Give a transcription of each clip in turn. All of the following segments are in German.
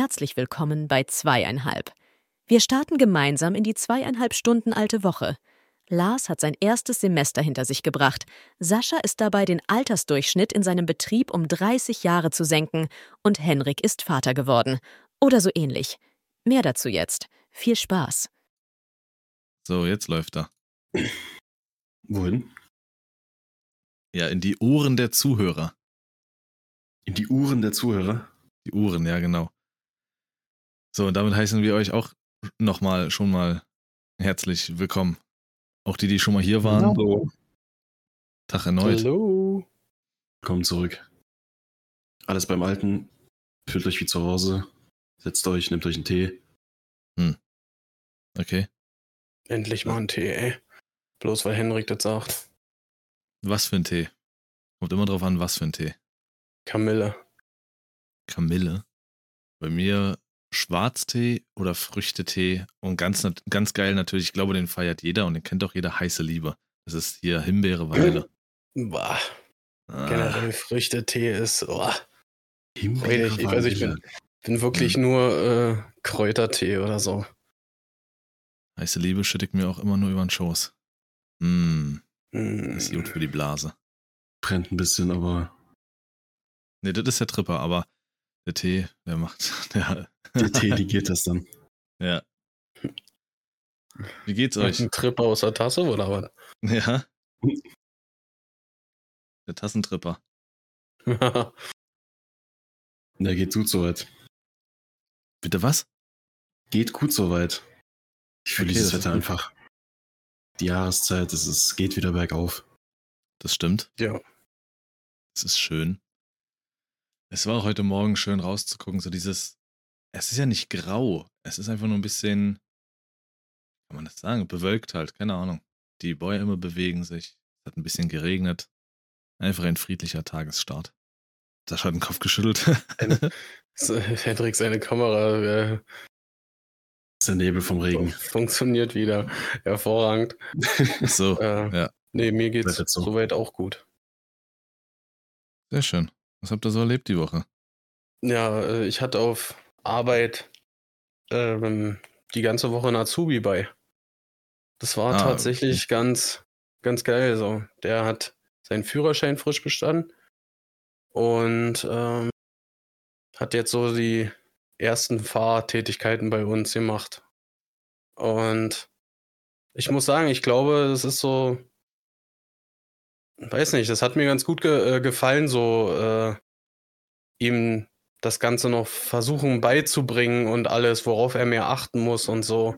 herzlich willkommen bei Zweieinhalb. Wir starten gemeinsam in die zweieinhalb Stunden alte Woche. Lars hat sein erstes Semester hinter sich gebracht. Sascha ist dabei, den Altersdurchschnitt in seinem Betrieb um 30 Jahre zu senken und Henrik ist Vater geworden. Oder so ähnlich. Mehr dazu jetzt. Viel Spaß. So, jetzt läuft er. Wohin? Ja, in die Ohren der Zuhörer. In die Uhren der Zuhörer? Die Uhren, ja, genau. So, und damit heißen wir euch auch nochmal, schon mal herzlich willkommen. Auch die, die schon mal hier waren. Hallo. Tag erneut. Hallo. Willkommen zurück. Alles beim Alten. Fühlt euch wie zu Hause. Setzt euch, nehmt euch einen Tee. Okay. Endlich mal ein Tee, ey. Bloß weil Henrik das sagt. Was für ein Tee? Kommt immer drauf an, was für ein Tee. Kamille. Kamille. Bei mir Schwarztee oder Früchtetee und ganz, ganz geil natürlich, ich glaube, den feiert jeder und den kennt auch jeder heiße Liebe. Das ist hier Himbeere, Vanille. Bah, Ah, generell Früchtetee ist. Oh, Himbeere, ich, ich weiß, ich bin, bin wirklich nur äh, Kräutertee oder so. heiße Liebe schütte ich mir auch immer nur über den Schoß. Mm, Mm. ist gut für die Blase. Brennt ein bisschen, aber Nee, das ist der Tripper, aber der Tee, der macht. Der, der Tee, die geht das dann. ja. Wie geht's euch? Ein Trip aus der Tasse oder was? Ja. Der Tassentripper. Der geht gut soweit. Bitte was? Geht gut soweit. Ich fühle Okay, dieses Wetter einfach. Die Jahreszeit, es ist, geht wieder bergauf. Das stimmt. ja. Es ist schön. Es war auch heute Morgen schön rauszugucken, so dieses. Es ist ja nicht grau. Es ist einfach nur ein bisschen. Kann man das sagen? Bewölkt halt, keine Ahnung. Die Bäume bewegen sich. Es hat ein bisschen geregnet. Einfach ein friedlicher Tagesstart. Sascha hat den Kopf geschüttelt. So, Henrik, seine Kamera äh, ist der Nebel vom Regen. funktioniert wieder. Hervorragend. so, Äh, ja. Nee, mir geht's soweit auch gut. sehr schön. Was habt ihr so erlebt die Woche? Ja, äh, ich hatte auf Arbeit ähm, die ganze Woche einen Azubi bei. Das war Ah, tatsächlich ganz, ganz geil. So, der hat seinen Führerschein frisch bestanden und ähm, hat jetzt so die ersten Fahrtätigkeiten bei uns gemacht. Und ich muss sagen, ich glaube, es ist so, weiß nicht, das hat mir ganz gut ge äh, gefallen, so äh, ihm das Ganze noch versuchen beizubringen und alles, worauf er mehr achten muss und so.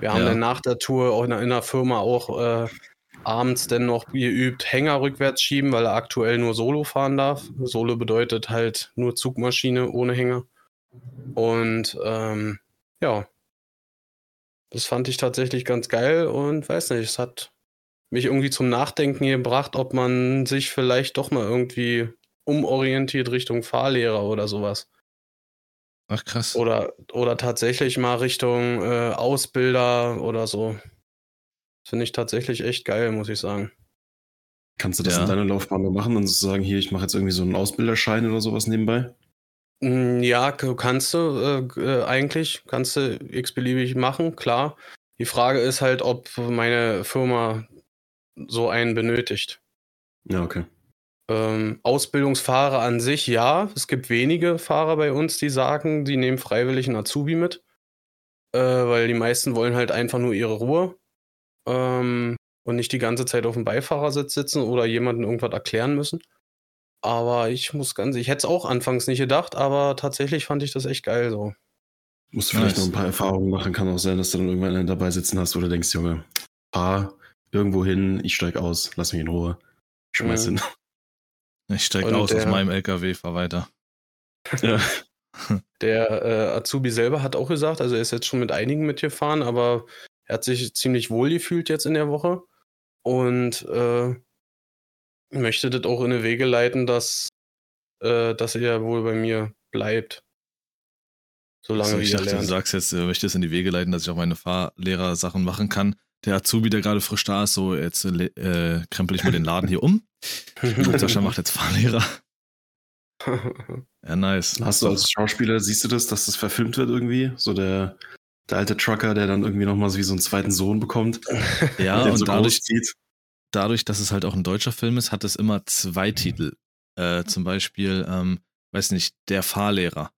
Wir haben Ja. dann nach der Tour auch in der- in der Firma auch äh, abends dann noch geübt, Hänger rückwärts schieben, weil er aktuell nur Solo fahren darf. Solo bedeutet halt nur Zugmaschine ohne Hänger. Und ähm, ja, das fand ich tatsächlich ganz geil und weiß nicht, es hat mich irgendwie zum Nachdenken gebracht, ob man sich vielleicht doch mal irgendwie umorientiert Richtung Fahrlehrer oder sowas. Ach krass. Oder, oder tatsächlich mal Richtung äh, Ausbilder oder so. Finde ich tatsächlich echt geil, muss ich sagen. Kannst du das Ja. in deiner Laufbahn noch machen und sagen, hier, ich mache jetzt irgendwie so einen Ausbilderschein oder sowas nebenbei? Mm, Ja, kannst du äh, äh, eigentlich, kannst du x-beliebig machen, klar. Die Frage ist halt, ob meine Firma so einen benötigt. Ja, okay. Ähm, Ausbildungsfahrer an sich, ja. Es gibt wenige Fahrer bei uns, die sagen, die nehmen freiwillig einen Azubi mit. Äh, weil die meisten wollen halt einfach nur ihre Ruhe. Ähm, und nicht die ganze Zeit auf dem Beifahrersitz sitzen oder jemandem irgendwas erklären müssen. Aber ich muss ganz, ich hätte es auch anfangs nicht gedacht, aber tatsächlich fand ich das echt geil so. Musst du vielleicht Nice. noch ein paar Erfahrungen machen. Kann auch sein, dass du dann irgendwann einen dabei sitzen hast, wo du denkst, Junge, fahr irgendwo hin, ich steig aus, lass mich in Ruhe. Ich schmeiß Mhm. hin. Ich steig Und aus aus der- meinem LKW, fahr weiter. Ja. Der äh, Azubi selber hat auch gesagt, also er ist jetzt schon mit einigen mitgefahren, aber er hat sich ziemlich wohl gefühlt jetzt in der Woche und äh, möchte das auch in eine Wege leiten, dass, äh, dass er wohl bei mir bleibt. Solange Also ich wie er dachte, du lernt. sagst jetzt, du möchtest in die Wege leiten, dass ich auch meine Fahrlehrer-Sachen machen kann. Der Azubi, der gerade frisch da ist, so jetzt äh, krempel ich mir den Laden hier um. Und Sascha macht jetzt Fahrlehrer. Ja, nice. Hast du als Schauspieler, siehst du das, dass das verfilmt wird irgendwie? So der, der alte Trucker, der dann irgendwie nochmal so wie so einen zweiten Sohn bekommt. Ja, und so dadurch, dadurch, dass es halt auch ein deutscher Film ist, hat es immer zwei Titel. Äh, zum Beispiel, ähm, weiß nicht, Der Fahrlehrer.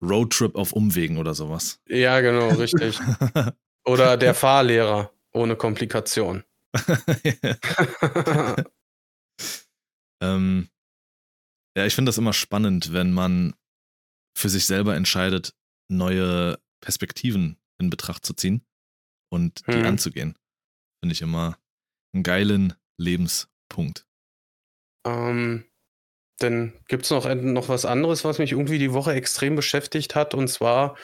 Roadtrip auf Umwegen oder sowas. ja, genau, richtig. Oder der Fahrlehrer ohne Komplikation. ähm, ja, ich finde das immer spannend, wenn man für sich selber entscheidet, neue Perspektiven in Betracht zu ziehen und die Hm. anzugehen. Finde ich immer einen geilen Lebenspunkt. Ähm, dann gibt es noch, noch was anderes, was mich irgendwie die Woche extrem beschäftigt hat. Und zwar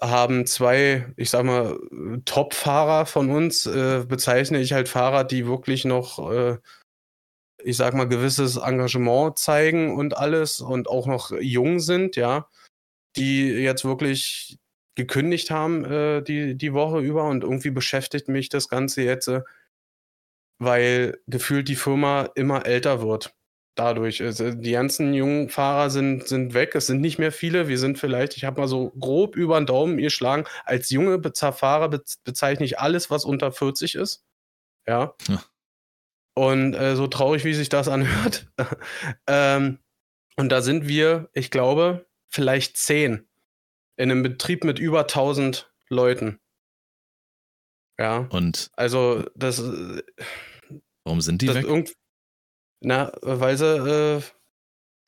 haben zwei, ich sag mal, Top-Fahrer von uns, äh, bezeichne ich halt Fahrer, die wirklich noch, äh, ich sag mal, gewisses Engagement zeigen und alles und auch noch jung sind, ja, die jetzt wirklich gekündigt haben äh, die, die Woche über und irgendwie beschäftigt mich das Ganze jetzt, äh, weil gefühlt die Firma immer älter wird dadurch. Also die ganzen jungen Fahrer sind, sind weg. Es sind nicht mehr viele. Wir sind vielleicht, ich habe mal so grob über den Daumen geschlagen, als junge Fahrer bez bezeichne ich alles, was unter 40 ist. Ja. Ja. Und äh, so traurig, wie sich das anhört. ähm, und da sind wir, ich glaube, vielleicht zehn in einem Betrieb mit über 1000 Leuten. Ja. Und Also, das, äh, warum sind die weg? Na, weil sie, äh,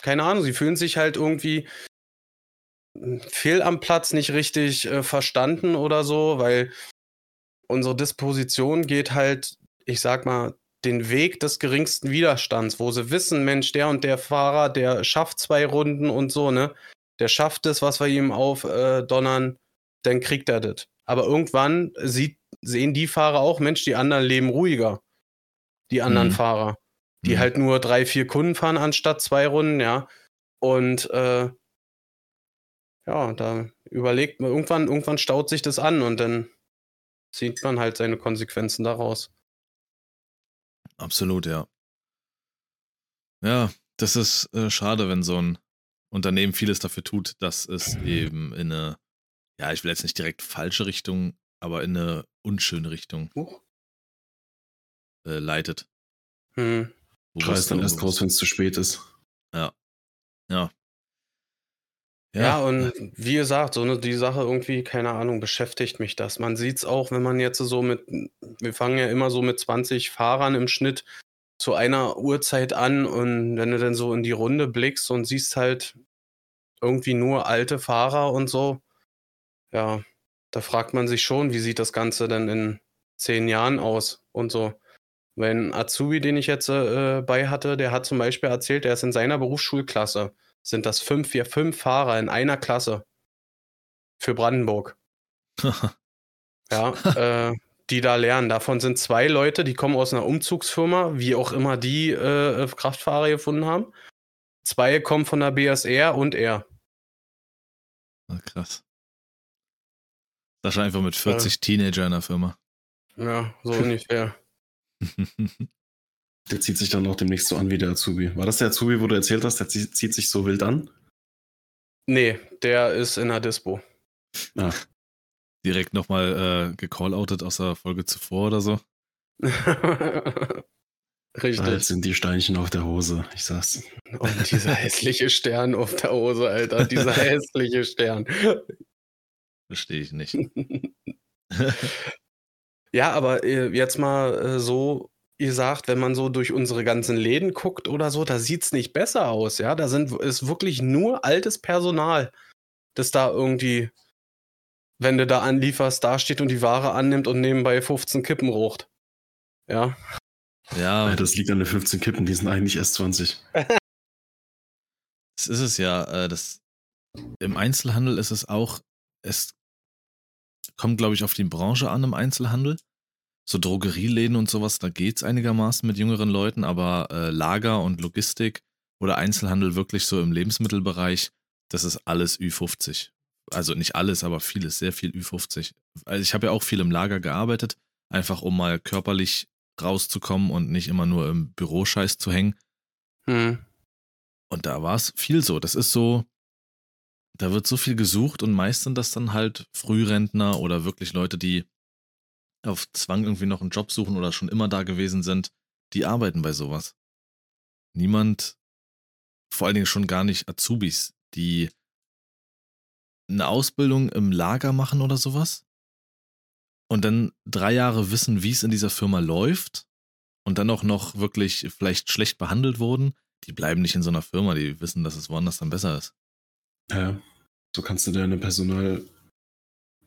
keine Ahnung, sie fühlen sich halt irgendwie fehl am Platz nicht richtig äh, verstanden oder so, weil unsere Disposition geht halt, ich sag mal, den Weg des geringsten Widerstands, wo sie wissen, Mensch, der und der Fahrer, der schafft zwei Runden und so, ne? Der schafft es, was wir ihm aufdonnern, äh, dann kriegt er das. Aber irgendwann sieht, sehen die Fahrer auch, Mensch, die anderen leben ruhiger. Die anderen Mhm. Fahrer die Mhm. halt nur drei, vier Kunden fahren anstatt zwei Runden, ja. Und äh, ja, da überlegt man, irgendwann, irgendwann staut sich das an und dann zieht man halt seine Konsequenzen daraus. Absolut, ja. Ja, das ist äh, schade, wenn so ein Unternehmen vieles dafür tut, dass es eben in eine, ja, ich will jetzt nicht direkt falsche Richtung, aber in eine unschöne Richtung äh, leitet. Hm. Schreist dann erst raus, wenn es zu spät ist. Ja. Ja, Ja, und wie gesagt, so eine, die Sache irgendwie, keine Ahnung, beschäftigt mich das. Man sieht es auch, wenn man jetzt so mit, wir fangen ja immer so mit 20 Fahrern im Schnitt zu einer Uhrzeit an und wenn du dann so in die Runde blickst und siehst halt irgendwie nur alte Fahrer und so, ja, da fragt man sich schon, wie sieht das Ganze denn in zehn Jahren aus und so. Wenn Azubi, den ich jetzt äh, bei hatte, der hat zum Beispiel erzählt, er ist in seiner Berufsschulklasse sind das fünf, vier, fünf Fahrer in einer Klasse für Brandenburg, ja, äh, die da lernen. Davon sind zwei Leute, die kommen aus einer Umzugsfirma, wie auch immer die äh, Kraftfahrer gefunden haben. Zwei kommen von der BSR und er. Ah, krass. Sascha einfach mit 40 Teenager in der Firma. Ja, so ungefähr. Der zieht sich dann auch demnächst so an wie der Azubi. War das der Azubi, wo du erzählt hast, der zieht, sich so wild an? Nee, der ist in der Dispo. Ah, Direkt nochmal äh, gecalloutet aus der Folge zuvor oder so. Richtig. sind die Steinchen auf der Hose. Ich sag's. Und dieser hässliche Stern auf der Hose, Alter. Dieser hässliche Stern. Verstehe ich nicht. Ja, aber äh, jetzt mal äh, so gesagt, wenn man so durch unsere ganzen Läden guckt oder so, da sieht's nicht besser aus, ja. Da sind, ist wirklich nur altes Personal, das da irgendwie, wenn du da anlieferst, da steht und die Ware annimmt und nebenbei 15 Kippen raucht. Ja. Ja, Ja, das liegt an den 15 Kippen, die sind eigentlich erst 20. Das ist es ja. Äh, das, Im Einzelhandel ist es auch, es kommt, glaube ich, auf die Branche an im Einzelhandel. So Drogerieläden und sowas, da geht's einigermaßen mit jüngeren Leuten, aber äh, Lager und Logistik oder Einzelhandel wirklich so im Lebensmittelbereich, das ist alles Ü50. Also nicht alles, aber vieles, sehr viel Ü50. Also ich habe ja auch viel im Lager gearbeitet, einfach um mal körperlich rauszukommen und nicht immer nur im Büroscheiß zu hängen. Hm. Und da war es viel so. Das ist so, da wird so viel gesucht und meist sind das dann halt Frührentner oder wirklich Leute, die auf Zwang irgendwie noch einen Job suchen oder schon immer da gewesen sind, die arbeiten bei sowas. Niemand, vor allen Dingen schon gar nicht Azubis, die eine Ausbildung im Lager machen oder sowas und dann drei Jahre wissen, wie es in dieser Firma läuft und dann auch noch wirklich vielleicht schlecht behandelt wurden, die bleiben nicht in so einer Firma, die wissen, dass es woanders dann besser ist. Ja, so kannst du deine Personalmangel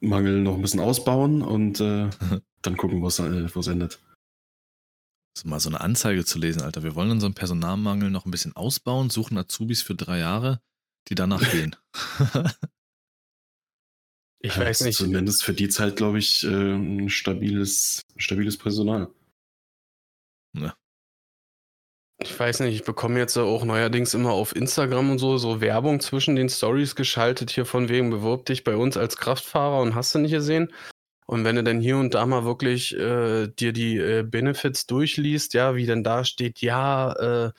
noch ein bisschen ausbauen und äh, dann gucken, wo es äh, endet. mal so eine Anzeige zu lesen, Alter. Wir wollen unseren Personalmangel noch ein bisschen ausbauen, suchen Azubis für drei Jahre, die danach gehen. ich ja, weiß nicht. Zumindest für die Zeit, glaube ich, äh, ein stabiles, stabiles Personal. Ja. Ich weiß nicht, ich bekomme jetzt auch neuerdings immer auf Instagram und so, so Werbung zwischen den Stories geschaltet, hier von wegen bewirb dich bei uns als Kraftfahrer und hast du nicht gesehen. Und wenn du dann hier und da mal wirklich äh, dir die äh, Benefits durchliest, ja, wie denn da steht, ja, äh,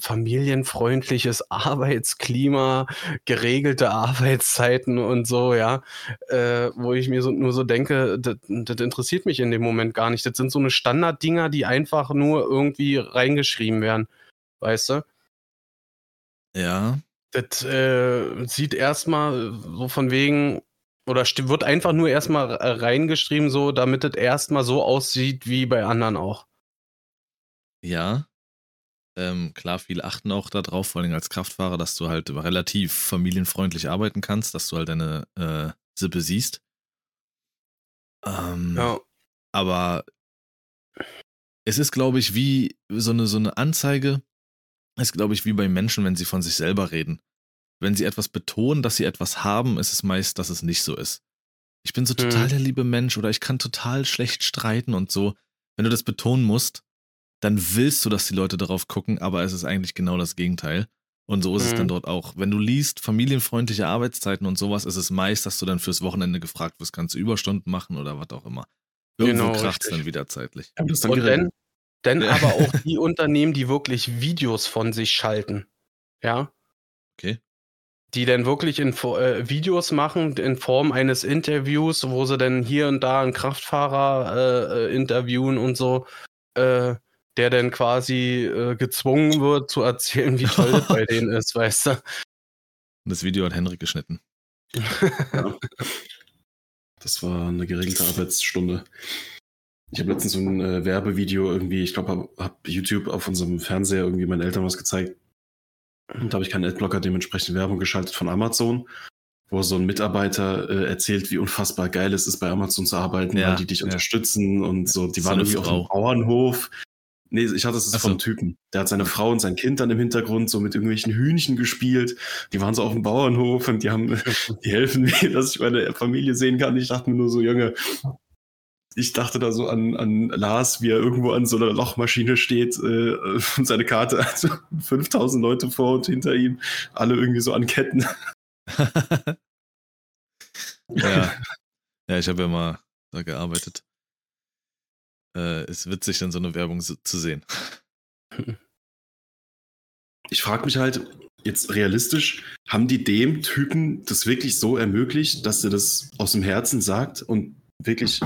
familienfreundliches Arbeitsklima, geregelte Arbeitszeiten und so, ja, äh, wo ich mir so, nur so denke, das, interessiert mich in dem Moment gar nicht. Das sind so eine Standarddinger, die einfach nur irgendwie reingeschrieben werden, weißt du? Ja. Das äh, sieht erstmal so von wegen, oder wird einfach nur erstmal reingeschrieben, so, damit es erstmal so aussieht wie bei anderen auch. Ja, ähm, klar, viele achten auch darauf, vor allem als Kraftfahrer, dass du halt relativ familienfreundlich arbeiten kannst, dass du halt deine äh, Sippe siehst. Ähm, ja. Aber es ist, glaube ich, wie so eine, so eine Anzeige, ist, glaube ich, wie bei Menschen, wenn sie von sich selber reden. Wenn sie etwas betonen, dass sie etwas haben, ist es meist, dass es nicht so ist. Ich bin so total hm. der liebe Mensch oder ich kann total schlecht streiten und so. Wenn du das betonen musst, dann willst du, dass die Leute darauf gucken, aber es ist eigentlich genau das Gegenteil. Und so ist mhm. es dann mhm. dort auch. Wenn du liest, familienfreundliche Arbeitszeiten und sowas, ist es meist, dass du dann fürs Wochenende gefragt wirst, kannst du Überstunden machen oder was auch immer. Irgendwo genau, kracht es dann wieder zeitlich. Ja, dann und dann, dann ja. aber auch die Unternehmen, die wirklich Videos von sich schalten. Ja. Okay. Die dann wirklich in, äh, Videos machen in Form eines Interviews, wo sie dann hier und da einen Kraftfahrer äh, äh interviewen und so. Äh, der dann quasi äh, gezwungen wird zu erzählen, wie toll es bei denen ist, weißt du? Und das Video hat Henrik geschnitten. ja. Das war eine geregelte Arbeitsstunde. Ich habe letztens so ein äh, Werbevideo irgendwie, ich glaube, habe hab YouTube auf unserem Fernseher irgendwie meinen Eltern was gezeigt. Und da habe ich keinen Adblocker, dementsprechend Werbung geschaltet von Amazon, wo so ein Mitarbeiter äh, erzählt, wie unfassbar geil es ist, bei Amazon zu arbeiten, ja, weil die dich ja. unterstützen und so. Die so waren irgendwie Frau. auf dem Bauernhof Nee, ich hatte es so. vom Typen. Der hat seine Frau und sein Kind dann im Hintergrund so mit irgendwelchen Hühnchen gespielt. Die waren so auf dem Bauernhof und die haben, die helfen mir, dass ich meine Familie sehen kann. Ich dachte mir nur so, Junge, ich dachte da so an, an Lars, wie er irgendwo an so einer Lochmaschine steht äh, und seine Karte, also 5000 Leute vor und hinter ihm, alle irgendwie so an Ketten. ja. ja, ich habe ja mal da gearbeitet äh, ist witzig, dann so eine Werbung so, zu sehen. Ich frage mich halt, jetzt realistisch, haben die dem Typen das wirklich so ermöglicht, dass er das aus dem Herzen sagt und wirklich,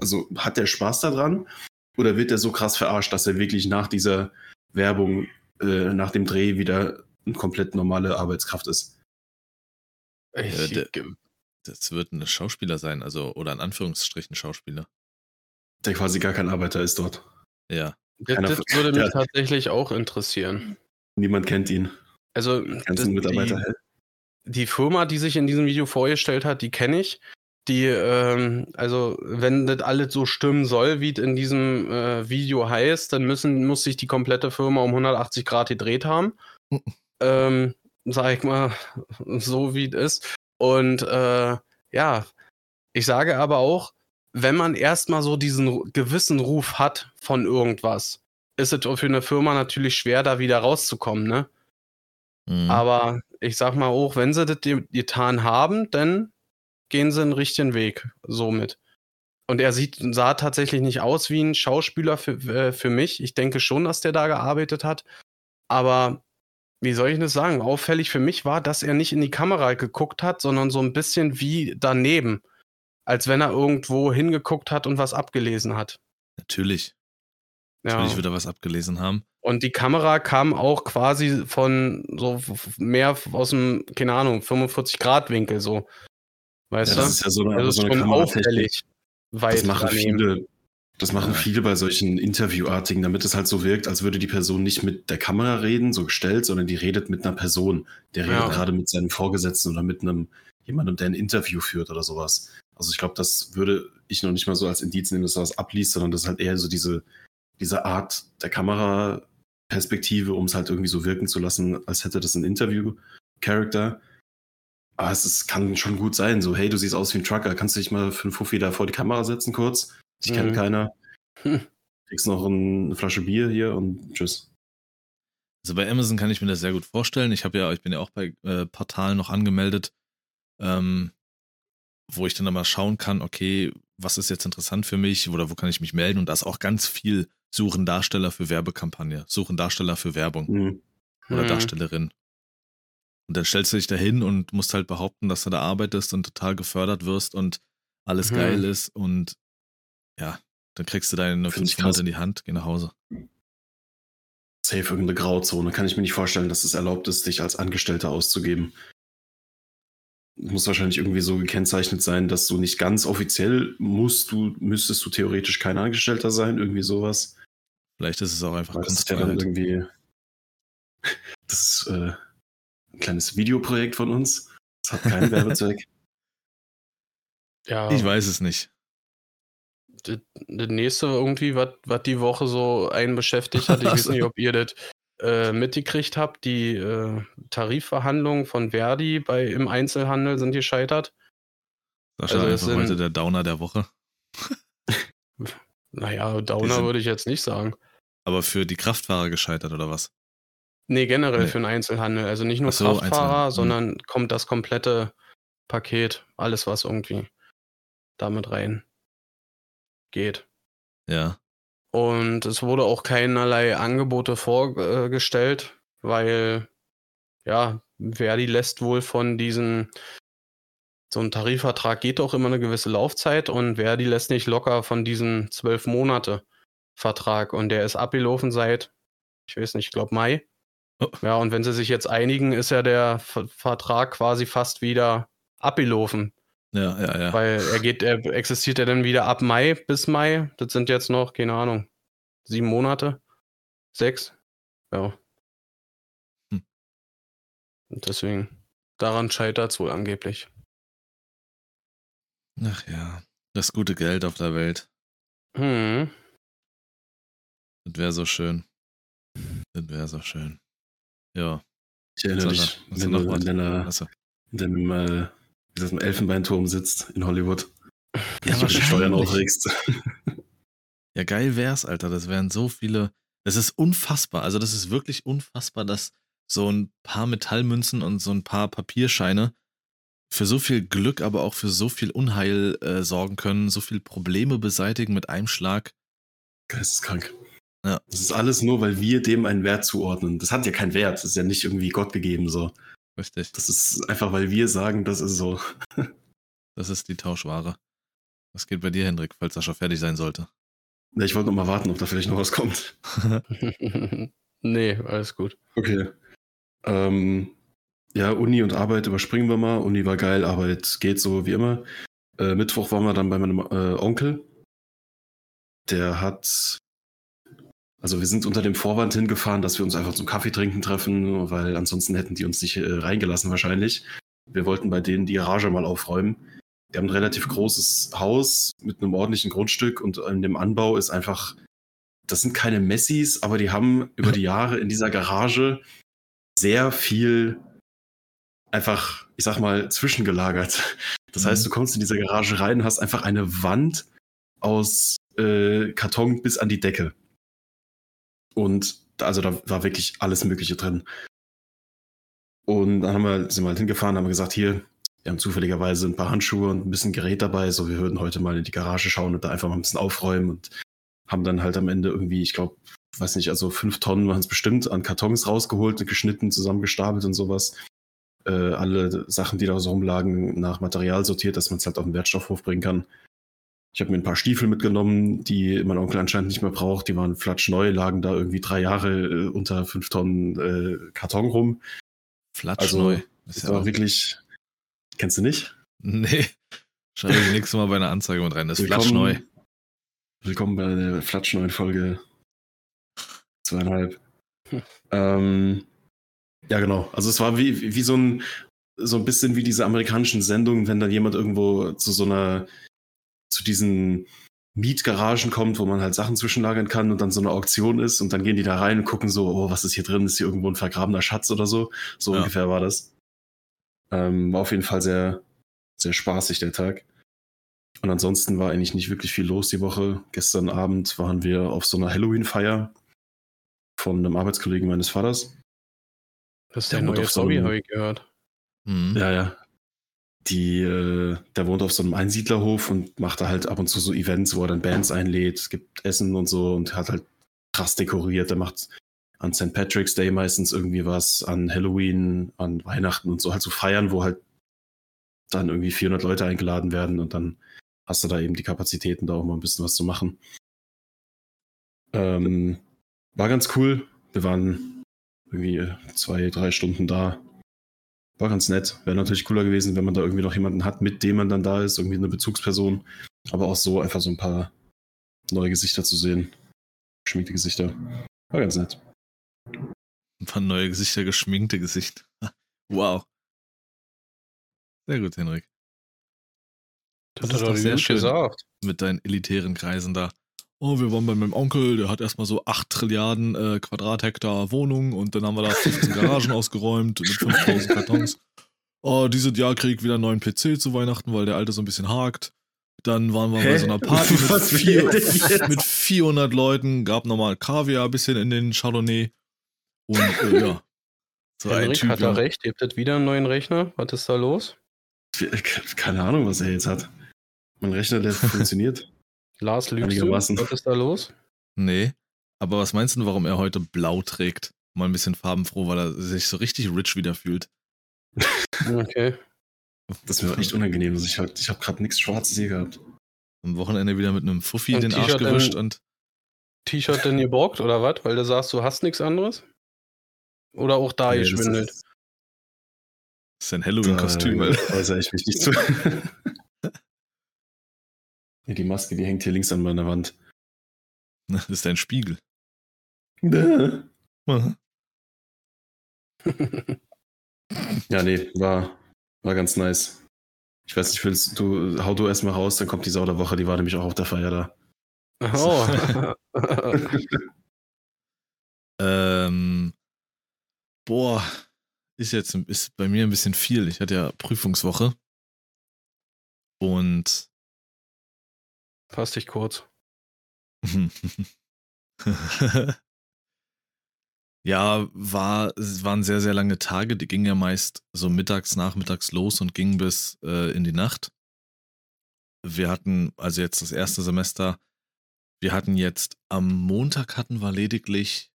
also hat der Spaß daran? Oder wird er so krass verarscht, dass er wirklich nach dieser Werbung, äh, nach dem Dreh wieder eine komplett normale Arbeitskraft ist? Ich, äh, das wird ein Schauspieler sein, also, oder in Anführungsstrichen Schauspieler der quasi gar kein Arbeiter ist dort. Ja. Das, das würde mich tatsächlich auch interessieren. Niemand kennt ihn. Also, das, die, die Firma, die sich in diesem Video vorgestellt hat, die kenne ich. Die, ähm, also, wenn das alles so stimmen soll, wie es in diesem äh, Video heißt, dann müssen, muss sich die komplette Firma um 180 Grad gedreht haben. ähm, sag ich mal, so wie es ist. Und äh, ja, ich sage aber auch, wenn man erstmal so diesen gewissen Ruf hat von irgendwas, ist es für eine Firma natürlich schwer, da wieder rauszukommen, ne? Mhm. Aber ich sag mal auch, wenn sie das getan haben, dann gehen sie einen richtigen Weg somit. Und er sieht, sah tatsächlich nicht aus wie ein Schauspieler für, äh, für mich. Ich denke schon, dass der da gearbeitet hat. Aber wie soll ich das sagen? Auffällig für mich war, dass er nicht in die Kamera geguckt hat, sondern so ein bisschen wie daneben. Als wenn er irgendwo hingeguckt hat und was abgelesen hat. Natürlich. Ja. Natürlich wird er was abgelesen haben. Und die Kamera kam auch quasi von so mehr aus dem, keine Ahnung, 45-Grad-Winkel so. Weißt Ja, du? das ist ja so eine, also so eine schon auffällig. Weit Das machen daneben. viele, das machen viele bei solchen Interviewartigen, damit es halt so wirkt, als würde die Person nicht mit der Kamera reden, so gestellt, sondern die redet mit einer Person. Der redet Ja. gerade mit seinem Vorgesetzten oder mit einem jemandem, der ein Interview führt oder sowas. Also ich glaube, das würde ich noch nicht mal so als Indiz nehmen, dass er was abliest, sondern das ist halt eher so diese, diese Art der Kameraperspektive, um es halt irgendwie so wirken zu lassen, als hätte das ein Interview-Character. Aber es ist, kann schon gut sein, so, hey, du siehst aus wie ein Trucker, kannst du dich mal für einen Fuffi da vor die Kamera setzen kurz? Dich kennt Mhm. keiner. Hm. Kriegst noch ein- eine Flasche Bier hier und tschüss. Also bei Amazon kann ich mir das sehr gut vorstellen. Ich habe ja, ich bin ja auch bei äh, Portalen noch angemeldet, ähm, wo ich dann immer schauen kann, okay, was ist jetzt interessant für mich oder wo kann ich mich melden? Und da ist auch ganz viel Suchen Darsteller für Werbekampagne, Suchen Darsteller für Werbung Mhm. oder Mhm. Darstellerin. Und dann stellst du dich da hin und musst halt behaupten, dass du da arbeitest und total gefördert wirst und alles Mhm. geil ist und ja, dann kriegst du deine Find ich 500 krass. in die Hand, geh nach Hause. Safe irgendeine Grauzone. Kann ich mir nicht vorstellen, dass es erlaubt ist, dich als Angestellter auszugeben. Muss wahrscheinlich irgendwie so gekennzeichnet sein, dass du nicht ganz offiziell musst, du müsstest du theoretisch kein Angestellter sein, irgendwie sowas. Vielleicht ist es auch einfach ist ja dann irgendwie das ist, äh, ein kleines Videoprojekt von uns. Das hat keinen Werbezweck. Ja, Ich weiß es nicht. das nächste irgendwie, was die Woche so einen beschäftigt hat, ich weiß nicht, ob ihr das äh, mitgekriegt habt, die äh, Tarifverhandlungen von Verdi bei, im Einzelhandel sind gescheitert. Sascha, Also einfach heute der Downer der Woche. Naja, Downer sind- würde ich jetzt nicht sagen. Aber für die Kraftfahrer gescheitert oder was? Nee, generell Nee. für den Einzelhandel. Also nicht nur so, Kraftfahrer, Einzelhandel, hm. sondern kommt das komplette Paket, alles, was irgendwie damit rein geht. Ja. Und es wurde auch keinerlei Angebote vorgestellt, weil, ja, Verdi lässt wohl von diesen, so ein Tarifvertrag geht auch immer eine gewisse Laufzeit und Verdi lässt nicht locker von diesen zwölf Monate Vertrag und der ist abgelaufen seit, ich weiß nicht, ich glaube Mai. Oh. Ja, und wenn sie sich jetzt einigen, ist ja der Ver Vertrag quasi fast wieder abgelaufen. Ja, ja, ja. Weil er geht, er existiert ja dann wieder ab Mai bis Mai. Das sind jetzt noch, keine Ahnung, sieben Monate. Sechs. Ja. Hm. Und deswegen, daran scheitert es wohl angeblich. Ach ja. Das gute Geld auf der Welt. Hm. Das wäre so schön. Das wäre so schön. Ja. Ich erinnere du wenn du deiner, in deinem äh, wie gesagt, im Elfenbeinturm sitzt in Hollywood. Ja, die Steuern aufregst. Ja, geil wär's, Alter. Das wären so viele. Das ist unfassbar. Also, das ist wirklich unfassbar, dass so ein paar Metallmünzen und so ein paar Papierscheine für so viel Glück, aber auch für so viel Unheil äh, sorgen können, so viel Probleme beseitigen mit einem Schlag. Geisteskrank. Ja. Das ist alles nur, weil wir dem einen Wert zuordnen. Das hat ja keinen Wert. Das ist ja nicht irgendwie Gott gegeben so. Richtig. Das ist einfach, weil wir sagen, das ist so. Das ist die Tauschware. Was geht bei dir, Hendrik, falls Sascha fertig sein sollte? Ja, Ich wollte noch mal warten, ob da vielleicht noch was kommt. nee, alles gut. Okay. Ähm, ja, Uni und Arbeit überspringen wir mal. Uni war geil, Arbeit geht so wie immer. Äh, Mittwoch waren wir dann bei meinem äh, Onkel. Der hat. Also wir sind unter dem Vorwand hingefahren, dass wir uns einfach zum Kaffee trinken treffen, weil ansonsten hätten die uns nicht äh, reingelassen wahrscheinlich. Wir wollten bei denen die Garage mal aufräumen. Die haben ein relativ großes Haus mit einem ordentlichen Grundstück und in dem Anbau ist einfach, das sind keine Messis, aber die haben über die Jahre in dieser Garage sehr viel einfach, ich sag mal, zwischengelagert. Das Mhm. heißt, du kommst in diese Garage rein, hast einfach eine Wand aus äh, Karton bis an die Decke. Und also da war wirklich alles Mögliche drin. Und dann haben wir, sind wir halt hingefahren, haben gesagt, hier, wir haben zufälligerweise ein paar Handschuhe und ein bisschen Gerät dabei, so wir würden heute mal in die Garage schauen und da einfach mal ein bisschen aufräumen und haben dann halt am Ende irgendwie, ich glaube, weiß nicht, also fünf Tonnen waren es bestimmt, an Kartons rausgeholt, geschnitten, zusammengestapelt und sowas. Äh, alle Sachen, die da so rumlagen, nach Material sortiert, dass man es halt auf den Wertstoffhof bringen kann. Ich habe mir ein paar Stiefel mitgenommen, die mein Onkel anscheinend nicht mehr braucht. Die waren flatschneu, lagen da irgendwie drei Jahre äh, unter fünf Tonnen äh, Karton rum. Flatschneu. Also, das war wirklich. Kennst du nicht? Nee. Schreibe ich nächstes Mal bei einer Anzeige mit rein. Das ist Willkommen- flatschneu. Willkommen bei der flatschneuen Folge zweieinhalb. Hm. Ähm, ja, genau. Also es war wie, wie so ein so ein bisschen wie diese amerikanischen Sendungen, wenn dann jemand irgendwo zu so einer zu diesen Mietgaragen kommt, wo man halt Sachen zwischenlagern kann und dann so eine Auktion ist und dann gehen die da rein und gucken so, oh, was ist hier drin? Ist hier irgendwo ein vergrabener Schatz oder so? So Ja. ungefähr war das. Ähm, war auf jeden Fall sehr, sehr spaßig der Tag. Und ansonsten war eigentlich nicht wirklich viel los die Woche. Gestern Abend waren wir auf so einer Halloween-Feier von einem Arbeitskollegen meines Vaters. Das ist Der der neue auf so Hobby, habe ich gehört. Mhm. Ja, ja. Die, äh, der wohnt auf so einem Einsiedlerhof und macht da halt ab und zu so Events, wo er dann Bands einlädt, gibt Essen und so und hat halt krass dekoriert. Er macht an St. Patrick's Day meistens irgendwie was, an Halloween, an Weihnachten und so halt so Feiern, wo halt dann irgendwie 400 Leute eingeladen werden und dann hast du da eben die Kapazitäten, da auch mal ein bisschen was zu machen. Ähm, war ganz cool. Wir waren irgendwie zwei, drei Stunden da. War ganz nett. Wäre natürlich cooler gewesen, wenn man da irgendwie noch jemanden hat, mit dem man dann da ist, irgendwie eine Bezugsperson. Aber auch so einfach so ein paar neue Gesichter zu sehen. Geschminkte Gesichter. War ganz nett. Ein paar neue Gesichter, geschminkte Gesichter. Wow. Sehr gut, Henrik. Das Das ist hat er doch sehr gut schön. gesagt. Mit deinen elitären Kreisen da. Oh, wir waren bei meinem Onkel, der hat erstmal so 8 Trilliarden äh, Quadrathektar Wohnung und dann haben wir da 15 Garagen ausgeräumt mit 5000 Kartons. Oh, dieses Jahr krieg ich wieder einen neuen PC zu Weihnachten, weil der alte so ein bisschen hakt. Dann waren wir bei Hä? so einer Party mit, vier, mit 400 Leuten, gab nochmal Kaviar ein bisschen in den Chardonnay. Und äh, ja. So Henrik Typ. hat ja. er recht. Ihr habt jetzt wieder einen neuen Rechner. Was ist da los? Keine Ahnung, was er jetzt hat. Mein Rechner, der funktioniert. Lars lügst du? Was ist da los? Nee. Aber was meinst du, warum er heute blau trägt? Mal ein bisschen farbenfroh, weil er sich so richtig rich wieder fühlt. Okay. Das ist mir echt unangenehm. Also ich habe ich hab gerade nichts Schwarzes hier gehabt. Am Wochenende wieder mit einem Fuffi Und den Arsch gewischt und T-Shirt denn geborgt oder was? Weil du sagst, du hast nichts anderes? Oder auch da Nee, geschwindelt? ist- das ist ein Halloween-Kostüm, Da äußere ich mich nicht zu. ja, die Maske, die hängt hier links an meiner Wand. Das ist dein Spiegel. Ja, nee, war, war ganz nice. Ich weiß nicht, willst du, hau du erstmal raus, dann kommt die Sau der Woche, die war nämlich auch auf der Feier da. Oh. Ähm, boah, ist jetzt ist bei mir ein bisschen viel. Ich hatte ja Prüfungswoche. Und Fass dich kurz. ja, war, es waren sehr, sehr lange Tage. Die gingen ja meist so mittags, nachmittags los und gingen bis äh, in die Nacht. Wir hatten, also jetzt das erste Semester, wir hatten jetzt am Montag hatten wir lediglich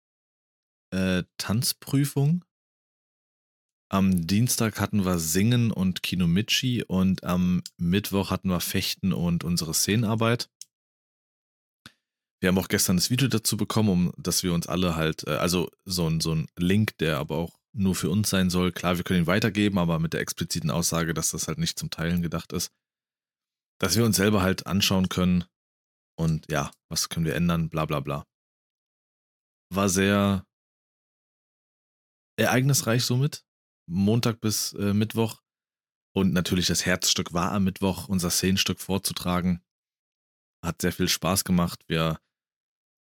äh, Tanzprüfung. Am Dienstag hatten wir Singen und Kinomichi und am Mittwoch hatten wir Fechten und unsere Szenenarbeit. Wir haben auch gestern das Video dazu bekommen, um dass wir uns alle halt, äh, also so ein, so ein Link, der aber auch nur für uns sein soll. Klar, wir können ihn weitergeben, aber mit der expliziten Aussage, dass das halt nicht zum Teilen gedacht ist. Dass wir uns selber halt anschauen können und ja, was können wir ändern, bla bla bla. War sehr ereignisreich somit. Montag bis äh, Mittwoch. Und natürlich das Herzstück war am Mittwoch, unser Szenenstück vorzutragen. Hat sehr viel Spaß gemacht. Wir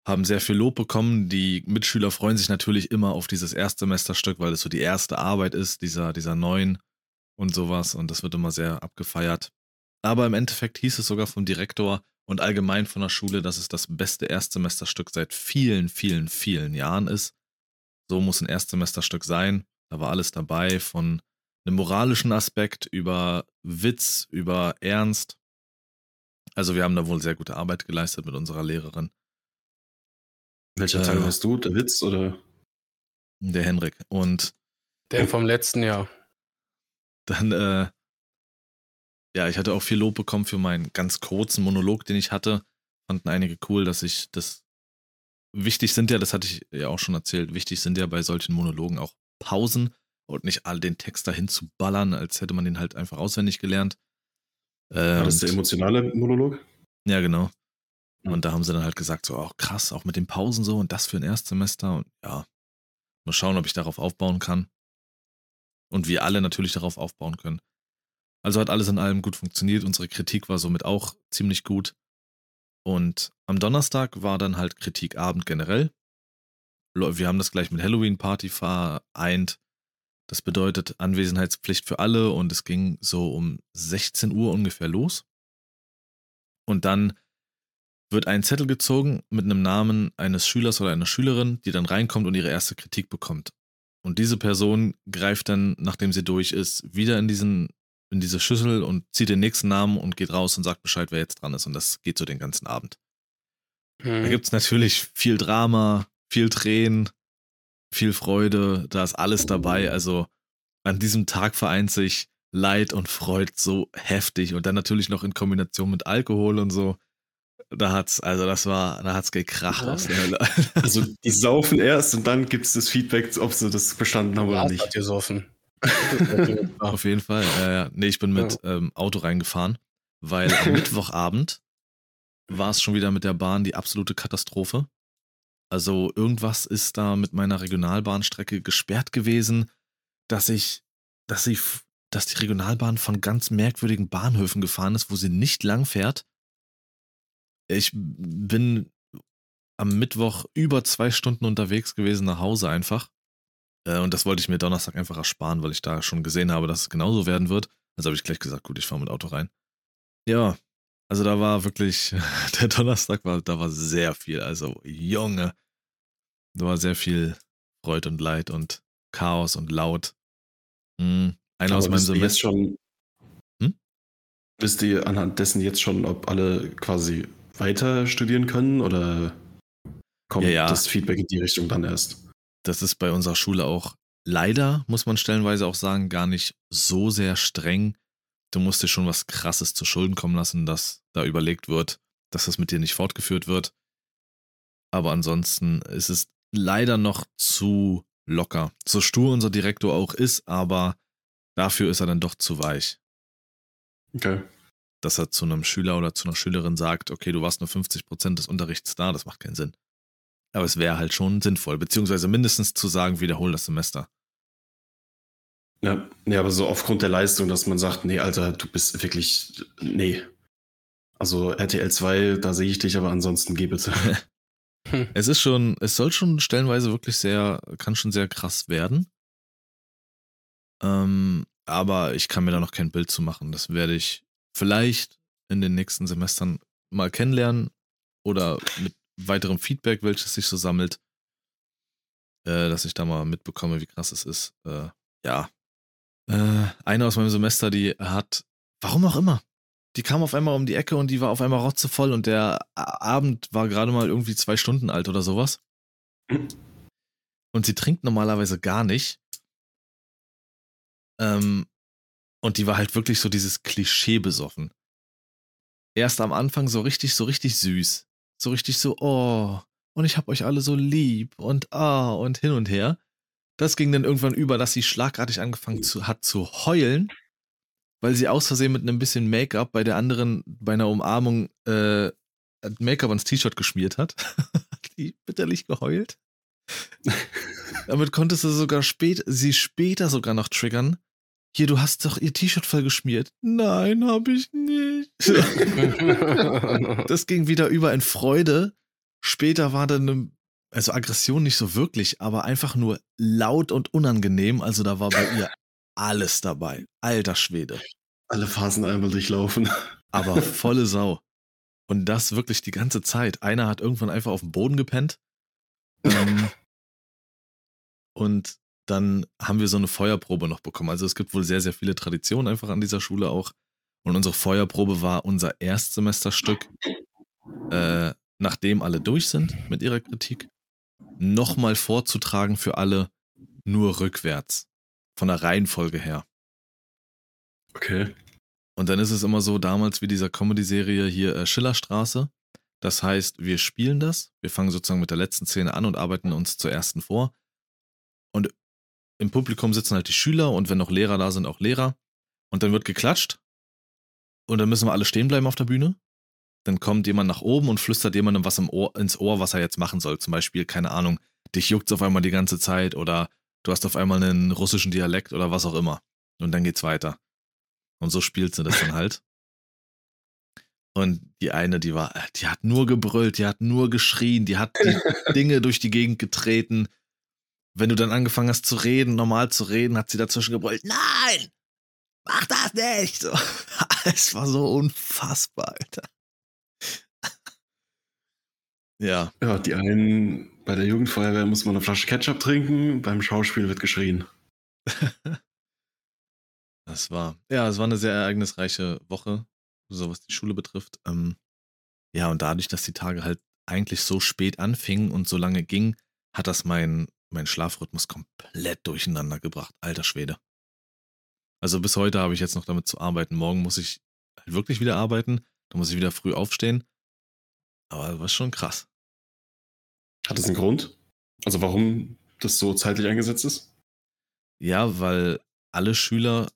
haben sehr viel Lob bekommen. Die Mitschüler freuen sich natürlich immer auf dieses Erstsemesterstück, weil es so die erste Arbeit ist, dieser, dieser neuen und sowas. Und das wird immer sehr abgefeiert. Aber im Endeffekt hieß es sogar vom Direktor und allgemein von der Schule, dass es das beste Erstsemesterstück seit vielen, vielen, vielen Jahren ist. So muss ein Erstsemesterstück sein. Da war alles dabei, von einem moralischen Aspekt über Witz, über Ernst. Also wir haben da wohl sehr gute Arbeit geleistet mit unserer Lehrerin. Welcher Äh. Teil warst du? Der Witz oder? Der Henrik. Und Der vom letzten Jahr. dann, äh, ja, ich hatte auch viel Lob bekommen für meinen ganz kurzen Monolog, den ich hatte. Fanden einige cool, dass ich das. Wichtig sind ja, das hatte ich ja auch schon erzählt, wichtig sind ja bei solchen Monologen auch Pausen und nicht all den Text dahin zu ballern, als hätte man den halt einfach auswendig gelernt. Äh, War das der emotionale Monolog? Ja, genau. Und da haben sie dann halt gesagt, so, auch krass, auch mit den Pausen so und das für ein Erstsemester und ja, mal schauen, ob ich darauf aufbauen kann. Und wir alle natürlich darauf aufbauen können. Also hat alles in allem gut funktioniert. Unsere Kritik war somit auch ziemlich gut. Und am Donnerstag war dann halt Kritikabend generell. Wir haben das gleich mit Halloween-Party vereint. Das bedeutet Anwesenheitspflicht für alle und es ging so um 16 Uhr ungefähr los. Und dann wird ein Zettel gezogen mit einem Namen eines Schülers oder einer Schülerin, die dann reinkommt und ihre erste Kritik bekommt. Und diese Person greift dann, nachdem sie durch ist, wieder in diesen in diese Schüssel und zieht den nächsten Namen und geht raus und sagt Bescheid, wer jetzt dran ist. Und das geht so den ganzen Abend. Da Mhm. gibt es natürlich viel Drama, viel Tränen, viel Freude, da ist alles dabei. Also an diesem Tag vereint sich Leid und Freud so heftig und dann natürlich noch in Kombination mit Alkohol und so. Da hat's, also das war, da hat's gekracht Ja. aus der Hölle. Also die saufen erst und dann gibt es das Feedback, ob sie das verstanden haben oder Lars nicht. hat gesoffen. Auf jeden Fall. Ja, ja. Nee, ich bin mit ähm, Auto reingefahren, weil am Mittwochabend war es schon wieder mit der Bahn die absolute Katastrophe. Also irgendwas ist da mit meiner Regionalbahnstrecke gesperrt gewesen, dass ich, dass f- dass die Regionalbahn von ganz merkwürdigen Bahnhöfen gefahren ist, wo sie nicht lang fährt. Ich bin am Mittwoch über zwei Stunden unterwegs gewesen nach Hause einfach. Äh, Und das wollte ich mir Donnerstag einfach ersparen, weil ich da schon gesehen habe, dass es genauso werden wird. Also habe ich gleich gesagt, gut, ich fahre mit Auto rein. Ja, also da war wirklich, der Donnerstag war, da war sehr viel. Also, Junge, da war sehr viel Freude und Leid und Chaos und laut. Hm, einer aus meinem wisst ihr jetzt Semester. schon, Hm? wisst ihr anhand dessen jetzt schon, ob alle quasi weiter studieren können oder kommt Ja, ja. das Feedback in die Richtung dann erst? das ist bei unserer Schule auch leider, muss man stellenweise auch sagen, gar nicht so sehr streng. Du musst dir schon was Krasses zu Schulden kommen lassen, dass da überlegt wird, dass das mit dir nicht fortgeführt wird. Aber ansonsten ist es leider noch zu locker. So stur unser Direktor auch ist, aber dafür ist er dann doch zu weich. Okay. Dass er zu einem Schüler oder zu einer Schülerin sagt, okay, du warst nur 50% des Unterrichts da, das macht keinen Sinn. Aber es wäre halt schon sinnvoll, beziehungsweise mindestens zu sagen, wiederhol das Semester. Ja, ja, aber so aufgrund der Leistung, dass man sagt, nee, Alter, du bist wirklich, nee. Also RTL 2, da sehe ich dich, aber ansonsten geh bitte. Es ist schon, es soll schon stellenweise wirklich sehr, kann schon sehr krass werden. Ähm, aber ich kann mir da noch kein Bild zu machen. Das werde ich vielleicht in den nächsten Semestern mal kennenlernen oder mit weiterem Feedback, welches sich so sammelt, äh, dass ich da mal mitbekomme, wie krass es ist. Äh, ja. Äh, eine aus meinem Semester, die hat, warum auch immer, die kam auf einmal um die Ecke und die war auf einmal rotzevoll und der Abend war gerade mal irgendwie zwei Stunden alt oder sowas. Und sie trinkt normalerweise gar nicht. Ähm, und die war halt wirklich so dieses Klischee besoffen. Erst am Anfang so richtig, so richtig süß. So richtig so, oh, und ich hab euch alle so lieb und ah und hin und her. Das ging dann irgendwann über, dass sie schlagartig angefangen zu, hat zu heulen, weil sie aus Versehen mit einem bisschen Make-up bei der anderen, bei einer Umarmung, äh, Make-up ans T-Shirt geschmiert hat. hat die bitterlich geheult. Damit konntest du sogar spät, sie später sogar noch triggern. Hier, du hast doch ihr T-Shirt voll geschmiert. Nein, hab ich nicht. das ging wieder über in Freude. Später war dann eine, also Aggression nicht so wirklich, aber einfach nur laut und unangenehm. Also da war bei ihr alles dabei. Alter Schwede. Alle Phasen einmal durchlaufen. Aber volle Sau. Und das wirklich die ganze Zeit. Einer hat irgendwann einfach auf dem Boden gepennt. Ähm, und dann haben wir so eine Feuerprobe noch bekommen. Also es gibt wohl sehr, sehr viele Traditionen einfach an dieser Schule auch. Und unsere Feuerprobe war unser Erstsemesterstück, äh, nachdem alle durch sind mit ihrer Kritik. nochmal vorzutragen für alle, nur rückwärts. Von der Reihenfolge her. Okay. Und dann ist es immer so, damals wie dieser Comedy-Serie hier äh, Schillerstraße. Das heißt, wir spielen das, wir fangen sozusagen mit der letzten Szene an und arbeiten uns zur ersten vor. Und im Publikum sitzen halt die Schüler und wenn noch Lehrer da sind, auch Lehrer. Und dann wird geklatscht. Und dann müssen wir alle stehen bleiben auf der Bühne. Dann kommt jemand nach oben und flüstert jemandem was Ohr, ins Ohr, was er jetzt machen soll. Zum Beispiel, keine Ahnung, dich juckt's auf einmal die ganze Zeit oder du hast auf einmal einen russischen Dialekt oder was auch immer. Und dann geht's weiter. Und so spielt sie das dann halt. Und die eine, die war, die hat nur gebrüllt, die hat nur geschrien, die hat die Dinge durch die Gegend getreten. Wenn du dann angefangen hast zu reden, normal zu reden, hat sie dazwischen gebrüllt, nein, mach das nicht. So, es war so unfassbar, Alter. Ja. Ja, die einen, bei der Jugendfeuerwehr muss man eine Flasche Ketchup trinken, beim Schauspiel wird geschrien. Das war, ja, es war eine sehr ereignisreiche Woche, so was die Schule betrifft. Ähm, ja, und dadurch, dass die Tage halt eigentlich so spät anfingen und so lange ging, hat das mein, mein Schlafrhythmus komplett durcheinander gebracht. Alter Schwede. Also bis heute habe ich jetzt noch damit zu arbeiten. Morgen muss ich halt wirklich wieder arbeiten. Da muss ich wieder früh aufstehen. Aber das war schon krass. Hat das einen Grund? Also warum das so zeitlich eingesetzt ist? Ja, weil alle Schüler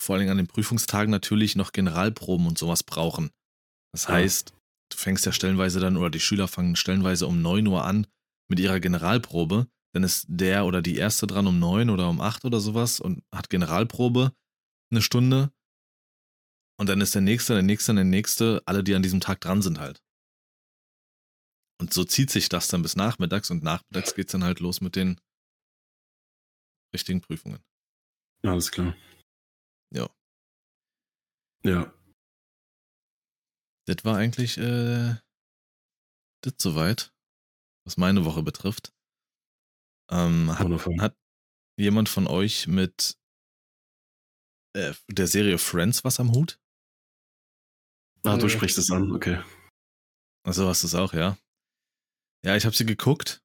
vor allem an den Prüfungstagen natürlich noch Generalproben und sowas brauchen. Das Ja. heißt, du fängst ja stellenweise dann, oder die Schüler fangen stellenweise um 9 Uhr an mit ihrer Generalprobe. Dann ist der oder die erste dran um 9 oder um 8 oder sowas und hat Generalprobe eine Stunde. Und dann ist der nächste, der nächste, der nächste, alle, die an diesem Tag dran sind halt. Und so zieht sich das dann bis nachmittags und nachmittags geht's dann halt los mit den richtigen Prüfungen. Ja, alles klar. Ja. Ja. Das war eigentlich äh, das soweit, was meine Woche betrifft. Ähm, hat, hat jemand von euch mit äh, der Serie Friends was am Hut? Ah, du sprichst es an, okay. Also hast du es auch, ja? Ja, ich habe sie geguckt.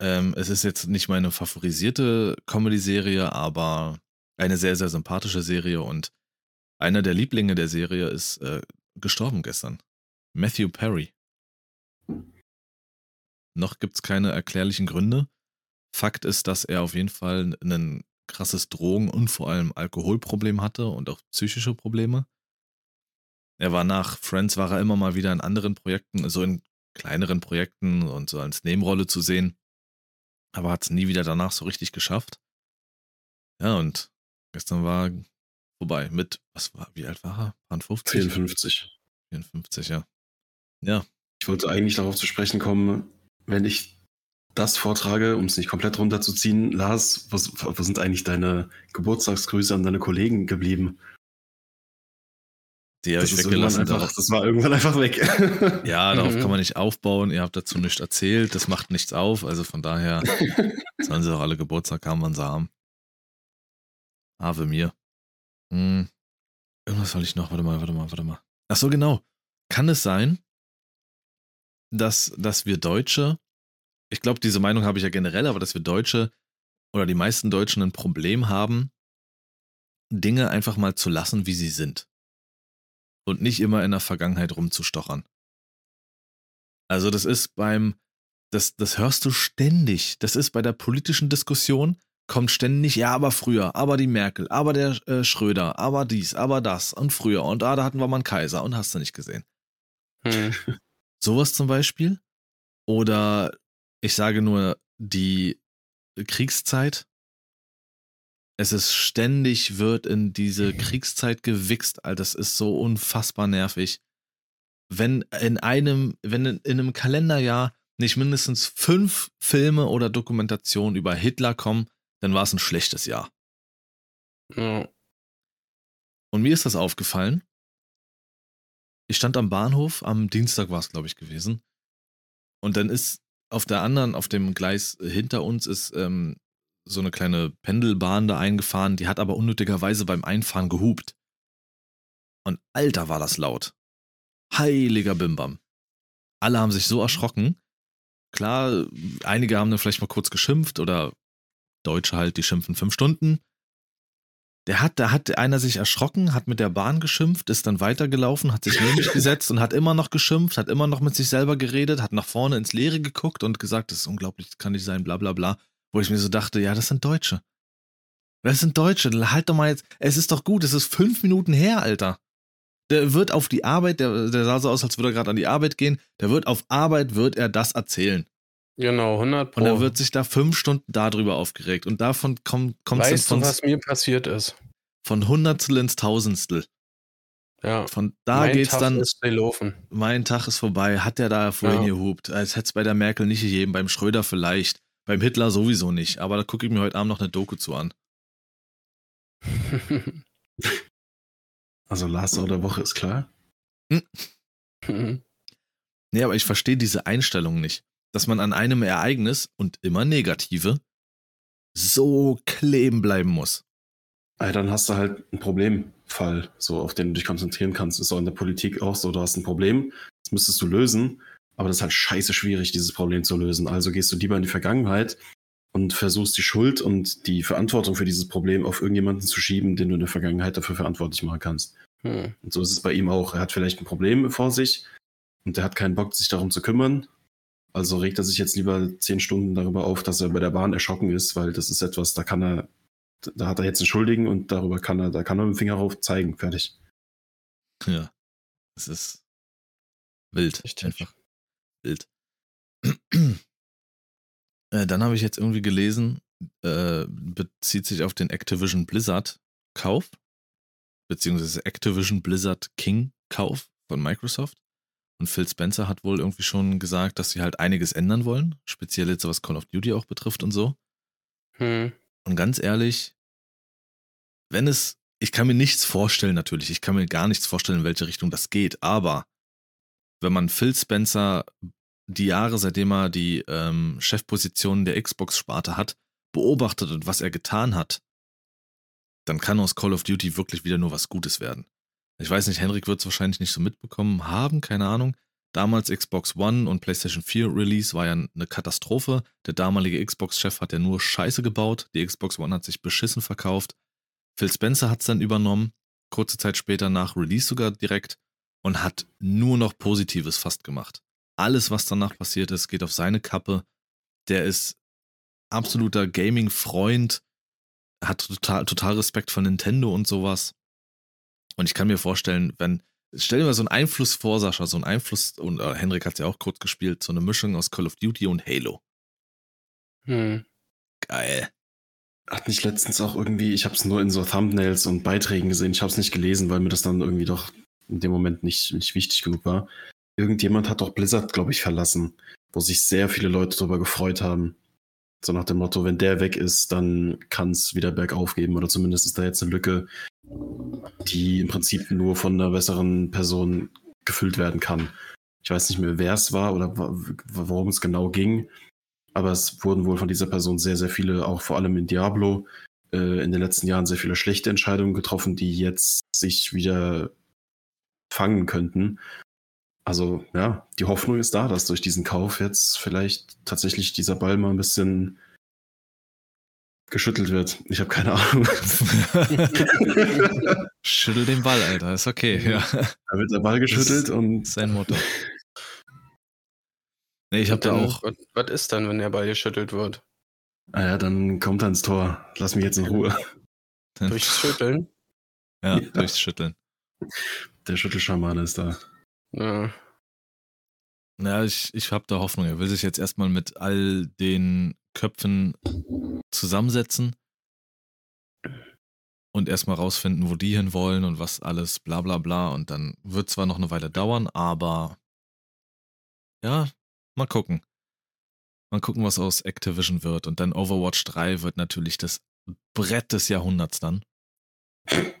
Ähm, es ist jetzt nicht meine favorisierte Comedy-Serie, aber eine sehr, sehr sympathische Serie und einer der Lieblinge der Serie ist äh, gestorben gestern. Matthew Perry. Noch gibt's keine erklärlichen Gründe. Fakt ist, dass er auf jeden Fall ein krasses Drogen- und vor allem Alkoholproblem hatte und auch psychische Probleme. Er war nach Friends, war er immer mal wieder in anderen Projekten, so in kleineren Projekten und so als Nebenrolle zu sehen. Aber hat es nie wieder danach so richtig geschafft. Ja, und gestern war vorbei mit, was war, wie alt war er? Paar 50? 54. 54, ja. Ja, Ich wollte eigentlich darauf zu sprechen kommen, wenn ich das vortrage, um es nicht komplett runterzuziehen. Lars, was, was sind eigentlich deine Geburtstagsgrüße an deine Kollegen geblieben? Die habe Das, ich weggelassen. einfach, das war irgendwann einfach weg. ja, darauf Mhm. kann man nicht aufbauen. Ihr habt dazu nichts erzählt. Das macht nichts auf. Also von daher sollen sie auch alle Geburtstag haben, wann sie haben. Ave mir. Hm. Irgendwas soll ich noch. Warte mal, warte mal, warte mal. Ach so, genau. Kann es sein, dass, dass wir Deutsche, ich glaube, diese Meinung habe ich ja generell, aber dass wir Deutsche oder die meisten Deutschen ein Problem haben, Dinge einfach mal zu lassen, wie sie sind. Und nicht immer in der Vergangenheit rumzustochern. Also das ist beim, das, das hörst du ständig. Das ist bei der politischen Diskussion, kommt ständig, ja, aber früher, aber die Merkel, aber der äh, Schröder, aber dies, aber das und früher und ah, da hatten wir mal einen Kaiser und hast du nicht gesehen. Hm. Sowas zum Beispiel. Oder ich sage nur die Kriegszeit. Es ist ständig, wird in diese Kriegszeit gewichst, Alter. Das ist so unfassbar nervig. Wenn in einem, wenn in, in einem Kalenderjahr nicht mindestens fünf Filme oder Dokumentationen über Hitler kommen, dann war es ein schlechtes Jahr. Ja. Und mir ist das aufgefallen. Ich stand am Bahnhof, am Dienstag war es, glaube ich, gewesen. Und dann ist auf der anderen, auf dem Gleis hinter uns ist ähm, so eine kleine Pendelbahn da eingefahren, die hat aber unnötigerweise beim Einfahren gehupt. Und alter war das laut. Heiliger Bimbam. Alle haben sich so erschrocken. klar, einige haben dann vielleicht mal kurz geschimpft oder Deutsche halt, die schimpfen fünf Stunden. Der hat, da hat einer sich erschrocken, hat mit der Bahn geschimpft, ist dann weitergelaufen, hat sich neben mich gesetzt und hat immer noch geschimpft, hat immer noch mit sich selber geredet, hat nach vorne ins Leere geguckt und gesagt, das ist unglaublich, das kann nicht sein, bla bla bla. Wo ich mir so dachte, ja, das sind Deutsche. Das sind Deutsche, halt doch mal jetzt, es ist doch gut, es ist fünf Minuten her, Alter. Der wird auf die Arbeit, der, der sah so aus, als würde er gerade an die Arbeit gehen, der wird auf Arbeit, wird er das erzählen. Genau, 100 Pro. Und er wird sich da fünf Stunden darüber aufgeregt. Und davon kommt kommt es weißt du, von, was mir passiert ist? von Hundertstel ins Tausendstel. Ja. Von da mein geht's Tag dann, ist gelaufen. mein Tag ist vorbei. Hat der da vorhin Ja. gehupt? Als hätte es bei der Merkel nicht gegeben, beim Schröder vielleicht, beim Hitler sowieso nicht. Aber da gucke ich mir heute Abend noch eine Doku zu an. Also Last Hour der Woche ist klar. Nee, aber ich verstehe diese Einstellung nicht. Dass man an einem Ereignis und immer negative so kleben bleiben muss. Ja, dann hast du halt einen Problemfall, so auf den du dich konzentrieren kannst. Ist auch in der Politik auch so, du hast ein Problem, das müsstest du lösen, aber das ist halt scheiße schwierig, dieses Problem zu lösen. Also gehst du lieber in die Vergangenheit und versuchst die Schuld und die Verantwortung für dieses Problem auf irgendjemanden zu schieben, den du in der Vergangenheit dafür verantwortlich machen kannst. Hm. Und so ist es bei ihm auch. Er hat vielleicht ein Problem vor sich und er hat keinen Bock, sich darum zu kümmern. Also regt er sich jetzt lieber zehn Stunden darüber auf, dass er bei der Bahn erschrocken ist, weil das ist etwas, da kann er, da hat er jetzt einen Schuldigen und darüber kann er, da kann er mit dem Finger rauf zeigen. Fertig. Ja. Es ist wild. Richtig. Einfach wild. äh, dann habe ich jetzt irgendwie gelesen, äh, bezieht sich auf den Activision Blizzard Kauf, beziehungsweise Activision Blizzard King Kauf von Microsoft. Und Phil Spencer hat wohl irgendwie schon gesagt, dass sie halt einiges ändern wollen, speziell jetzt was Call of Duty auch betrifft und so. Hm. Und ganz ehrlich, wenn es, ich kann mir nichts vorstellen natürlich, ich kann mir gar nichts vorstellen, in welche Richtung das geht, aber wenn man Phil Spencer die Jahre, seitdem er die ähm, Chefposition der Xbox-Sparte hat, beobachtet und was er getan hat, dann kann aus Call of Duty wirklich wieder nur was Gutes werden. Ich weiß nicht, Henrik wird es wahrscheinlich nicht so mitbekommen haben, keine Ahnung. Damals Xbox One und PlayStation 4 Release war ja eine Katastrophe. Der damalige Xbox-Chef hat ja nur Scheiße gebaut. Die Xbox One hat sich beschissen verkauft. Phil Spencer hat es dann übernommen, kurze Zeit später nach Release sogar direkt und hat nur noch Positives fast gemacht. Alles, was danach passiert ist, geht auf seine Kappe. Der ist absoluter Gaming-Freund, hat total, total Respekt vor Nintendo und sowas. Und ich kann mir vorstellen, wenn, stell dir mal so einen Einfluss vor, Sascha, so einen Einfluss, und äh, Henrik hat ja auch kurz gespielt, so eine Mischung aus Call of Duty und Halo. Hm. Geil. Hat nicht letztens auch irgendwie, ich habe es nur in so Thumbnails und Beiträgen gesehen, ich habe es nicht gelesen, weil mir das dann irgendwie doch in dem Moment nicht, nicht wichtig genug war. Irgendjemand hat doch Blizzard, glaube ich, verlassen, wo sich sehr viele Leute darüber gefreut haben. So nach dem Motto, wenn der weg ist, dann kann es wieder bergauf geben oder zumindest ist da jetzt eine Lücke, die im Prinzip nur von einer besseren Person gefüllt werden kann. Ich weiß nicht mehr, wer es war oder worum es genau ging, aber es wurden wohl von dieser Person sehr, sehr viele, auch vor allem in Diablo, äh, in den letzten Jahren sehr viele schlechte Entscheidungen getroffen, die jetzt sich wieder fangen könnten. Also ja, die Hoffnung ist da, dass durch diesen Kauf jetzt vielleicht tatsächlich dieser Ball mal ein bisschen geschüttelt wird. Ich habe keine Ahnung. Schüttel den Ball, Alter. Ist okay, ja. Da wird der Ball geschüttelt und Sein Motto. Nee, ich habe da auch. Was, was ist dann, wenn der Ball geschüttelt wird? naja, ah dann kommt er ins Tor. Lass mich jetzt in Ruhe. Durchs Schütteln? Ja, Ja. durchs Schütteln. Der Schüttelschamane ist da. Ja. Ja, ich, ich habe da Hoffnung. Er will sich jetzt erstmal mit all den Köpfen zusammensetzen und erstmal rausfinden, wo die hin wollen und was alles, bla bla bla. Und dann wird zwar noch eine Weile dauern, aber ja, mal gucken. Mal gucken, was aus Activision wird. Und dann Overwatch 3 wird natürlich das Brett des Jahrhunderts dann.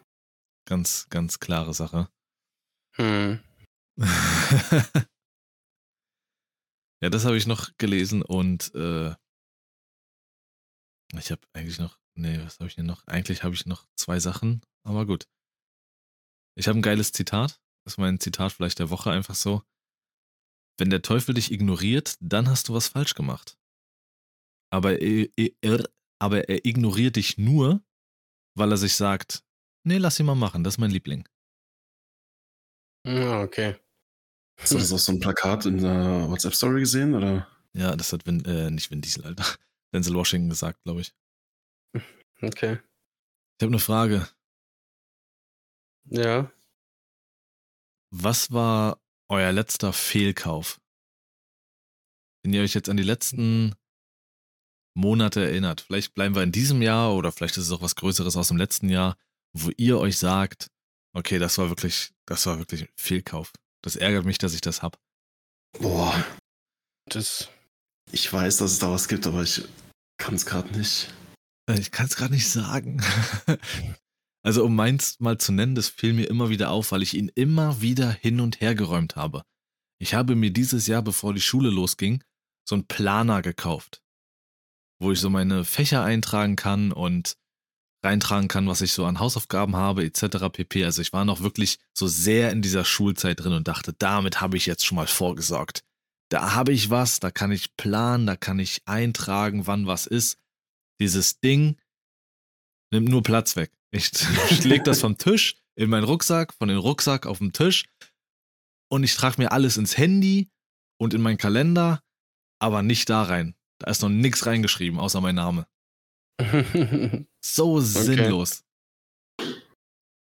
Ganz, ganz klare Sache. Hm. ja, das habe ich noch gelesen und äh, ich habe eigentlich noch, nee, was habe ich denn noch? Eigentlich habe ich noch zwei Sachen, aber gut. Ich habe ein geiles Zitat. Das ist mein Zitat vielleicht der Woche einfach so. wenn der Teufel dich ignoriert, dann hast du was falsch gemacht. Aber er, er, aber er ignoriert dich nur, weil er sich sagt, nee, lass ihn mal machen, das ist mein Liebling. Ja, okay. Hast du das auf so ein Plakat in der WhatsApp-Story gesehen? Oder? Ja, das hat Vin, äh, nicht Vin Diesel, Alter. Denzel Washington gesagt, glaube ich. Okay. Ich habe eine Frage. Ja. Was war euer letzter Fehlkauf? Wenn ihr euch jetzt an die letzten Monate erinnert, vielleicht bleiben wir in diesem Jahr oder vielleicht ist es auch was Größeres aus dem letzten Jahr, wo ihr euch sagt, okay, das war wirklich, das war wirklich ein Fehlkauf. Das ärgert mich, dass ich das hab. Boah, Das. ich weiß, dass es da was gibt, aber ich kann es gerade nicht. Äh, Ich kann es gerade nicht sagen. also um meins mal zu nennen, das fiel mir immer wieder auf, weil ich ihn immer wieder hin und her geräumt habe. Ich habe mir dieses Jahr, bevor die Schule losging, so einen Planer gekauft, wo ich so meine Fächer eintragen kann und reintragen kann, was ich so an Hausaufgaben habe, etc. pp. Also ich war noch wirklich so sehr in dieser Schulzeit drin und dachte, damit habe ich jetzt schon mal vorgesorgt. Da habe ich was, da kann ich planen, da kann ich eintragen, wann was ist. Dieses Ding nimmt nur Platz weg. Ich, ich leg das vom Tisch in meinen Rucksack, von dem Rucksack auf den Tisch und ich trage mir alles ins Handy und in meinen Kalender, aber nicht da rein. Da ist noch nichts reingeschrieben, außer mein Name. So sinnlos.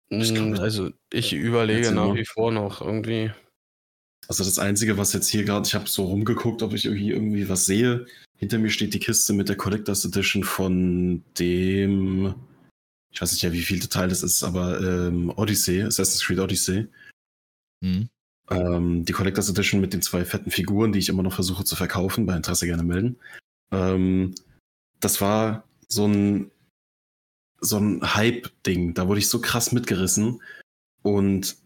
Ich kann mit- also, ich überlege nach wie vor noch irgendwie. Also das Einzige, was jetzt hier gerade, ich habe so rumgeguckt, ob ich irgendwie, irgendwie was sehe. Hinter mir steht die Kiste mit der Collectors Edition von dem, ich weiß nicht ja, wie viel Teil das ist, aber ähm, Odyssey, Assassin's Creed Odyssey. Hm. Ähm, die Collectors Edition mit den zwei fetten Figuren, die ich immer noch versuche zu verkaufen, bei Interesse gerne melden. Ähm, das war so ein, so ein Hype-Ding. Da wurde ich so krass mitgerissen. Und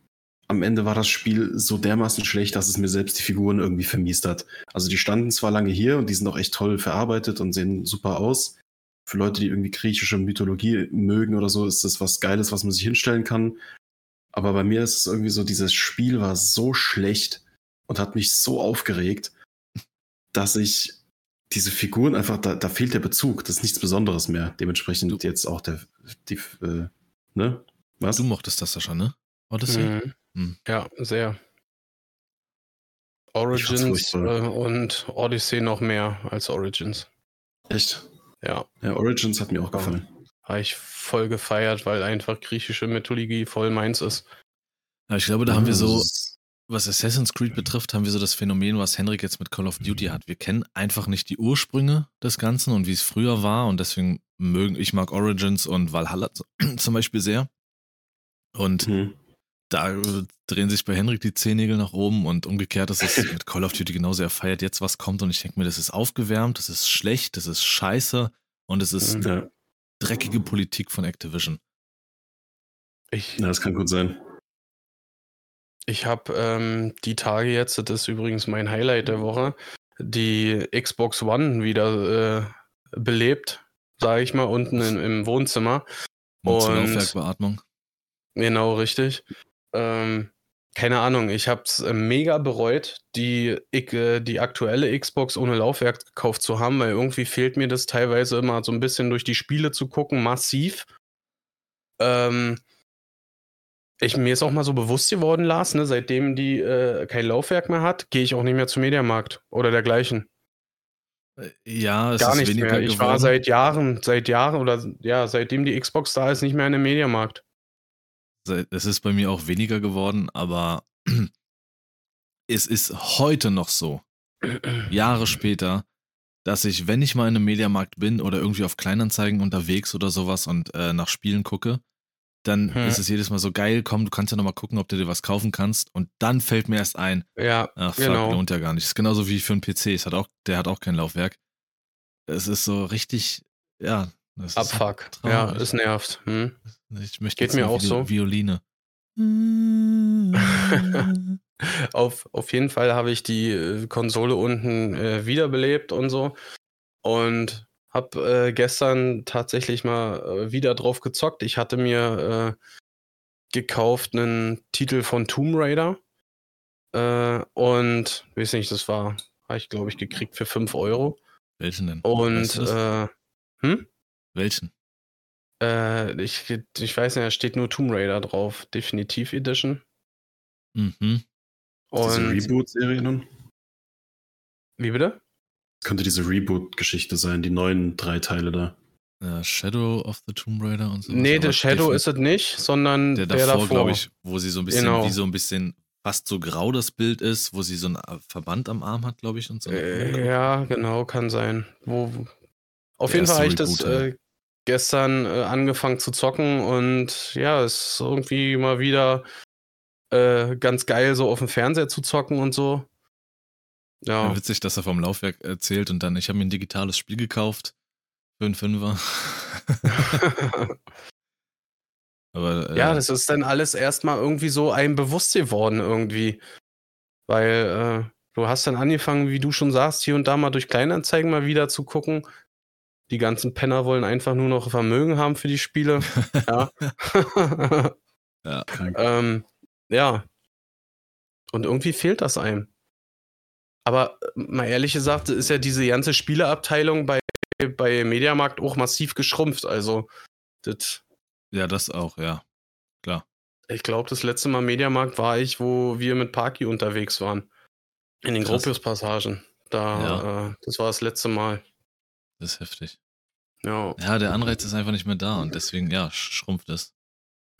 am Ende war das Spiel so dermaßen schlecht, dass es mir selbst die Figuren irgendwie vermiest hat. Also die standen zwar lange hier und die sind auch echt toll verarbeitet und sehen super aus. Für Leute, die irgendwie griechische Mythologie mögen oder so, ist das was Geiles, was man sich hinstellen kann. Aber bei mir ist es irgendwie so, dieses Spiel war so schlecht und hat mich so aufgeregt, dass ich diese Figuren einfach, da, da fehlt der Bezug. Das ist nichts Besonderes mehr. Dementsprechend Du- jetzt auch der, die, äh, ne? Was? Du mochtest das ja schon, ne? Odyssey? Mhm. Hm. Ja, sehr. Origins äh, und Odyssey noch mehr als Origins. Echt? Ja, Ja, Origins hat mir auch gefallen. habe ich voll gefeiert, weil einfach griechische Mythologie voll meins ist. Ja, ich glaube, da haben wir so, was Assassin's Creed betrifft, haben wir so das Phänomen, was Henrik jetzt mit Call of Duty hat. Wir kennen einfach nicht die Ursprünge des Ganzen und wie es früher war und deswegen mögen, ich mag Origins und Valhalla zum Beispiel sehr. Und Hm. da äh, drehen sich bei Henrik die Zehennägel nach oben und umgekehrt ist es mit Call of Duty genauso. Er feiert jetzt, was kommt und ich denke mir, das ist aufgewärmt, das ist schlecht, das ist scheiße und es ist Mhm. Ja, dreckige Politik von Activision. Ich, ja, das kann gut sein. Ich habe ähm, die Tage jetzt, das ist übrigens mein Highlight der Woche, die Xbox One wieder äh, belebt, sage ich mal, unten im, im Wohnzimmer. Und Laufwerkbeatmung. Genau, richtig. Ähm, keine Ahnung, ich habe es äh, mega bereut, die, ich, äh, die aktuelle Xbox ohne Laufwerk gekauft zu haben, weil irgendwie fehlt mir das teilweise immer so ein bisschen durch die Spiele zu gucken, massiv. Ähm, ich, mir ist auch mal so bewusst geworden, Lars, ne, seitdem die äh, kein Laufwerk mehr hat, gehe ich auch nicht mehr zum Mediamarkt oder dergleichen. Ja, es Gar ist nicht weniger mehr. Ich war geworden. seit Jahren, seit Jahren oder ja, seitdem die Xbox da ist, nicht mehr in einem Mediamarkt. Es ist bei mir auch weniger geworden, aber es ist heute noch so, Jahre später, dass ich, wenn ich mal in einem Mediamarkt bin oder irgendwie auf Kleinanzeigen unterwegs oder sowas und äh, nach Spielen gucke, dann Hm. ist es jedes Mal so geil, komm, du kannst ja noch mal gucken, ob du dir was kaufen kannst und dann fällt mir erst ein, Ja, ach fuck, genau. lohnt ja gar nicht. Das ist genauso wie für einen PC, es hat auch, der hat auch kein Laufwerk. Es ist so richtig, ja, das ist Abfuck. Ja, traurig. es nervt. Hm? Ich möchte Geht mir auch so. Violine. Auf, auf jeden Fall habe ich die äh, Konsole unten äh, wiederbelebt und so. Und habe äh, gestern tatsächlich mal äh, wieder drauf gezockt. Ich hatte mir äh, gekauft einen Titel von Tomb Raider. Äh, und, weiß nicht, das war, habe ich glaube ich gekriegt für 5 Euro. Welchen denn? Und, Weißt du äh, hm? Welchen? Äh, ich, ich weiß nicht, da steht nur Tomb Raider drauf. Definitiv Edition. Mhm. Und, Reboot-Serie nun? wie bitte? Könnte diese Reboot-Geschichte sein, die neuen drei Teile da. Äh, Shadow of the Tomb Raider und so. Nee, der Shadow ist es nicht, sondern der der, davor, davor. glaube ich, wo sie so ein bisschen, Genau. wie so ein bisschen fast so grau das Bild ist, wo sie so ein äh, Verband am Arm hat, glaube ich, und so. Äh, ja, genau, kann sein. Wo, auf Der jeden Fall habe ich das äh, gestern äh, angefangen zu zocken und ja, es ist irgendwie mal wieder äh, ganz geil, so auf dem Fernseher zu zocken und so. Ja, Ja, witzig, dass er vom Laufwerk erzählt und dann, ich habe mir ein digitales Spiel gekauft für einen Fünfer. Aber äh, ja, das ist dann alles erstmal irgendwie so einem bewusst geworden irgendwie. Weil äh, du hast dann angefangen, wie du schon sagst, hier und da mal durch Kleinanzeigen mal wieder zu gucken. Die ganzen Penner wollen einfach nur noch Vermögen haben für die Spiele. ja. Krank. Ähm, ja. Und irgendwie fehlt das einem. Aber äh, mal ehrlich gesagt, ist ja diese ganze Spieleabteilung bei, bei Mediamarkt auch massiv geschrumpft. Also, das, ja, das auch, ja. Klar. ich glaube, das letzte Mal Mediamarkt war ich, wo wir mit Parky unterwegs waren. In den. Gropius-Passagen. Da, äh, das war das letzte Mal. Das ist heftig. Ja, Ja, der Anreiz ist einfach nicht mehr da und deswegen, ja, sch- schrumpft es.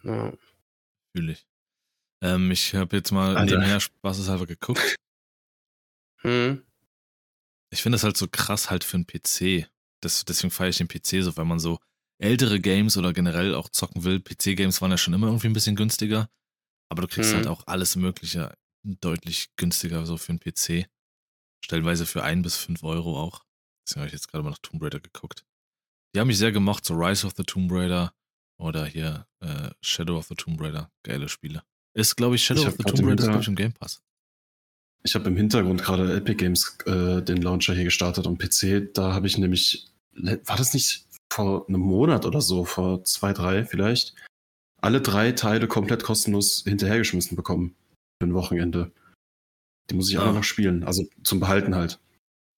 ja. Fühle ich. Ähm, ich habe jetzt mal Alter. nebenher spaßeshalber geguckt. Hm. Ich finde das halt so krass halt für einen PC. Das, deswegen feiere ich den PC so, weil man so ältere Games oder generell auch zocken will. PC-Games waren ja schon immer irgendwie ein bisschen günstiger. Aber du kriegst Mhm. halt auch alles Mögliche deutlich günstiger so für einen PC. Stellenweise für ein bis fünf Euro auch. Deswegen habe ich jetzt gerade mal nach Tomb Raider geguckt. Die haben mich sehr gemocht, so Rise of the Tomb Raider oder hier äh, Shadow of the Tomb Raider. Geile Spiele. Ist, glaube ich, Shadow Ich of the Tomb Raider ist, Hinter- glaube ich, im Game Pass. Ich habe im Hintergrund gerade Epic Games äh, den Launcher hier gestartet am PC. Da habe ich nämlich, war das nicht vor einem Monat oder so, vor zwei, drei vielleicht, alle drei Teile komplett kostenlos hinterhergeschmissen bekommen für ein Wochenende. Die muss ich Ah. alle noch spielen, also zum Behalten halt.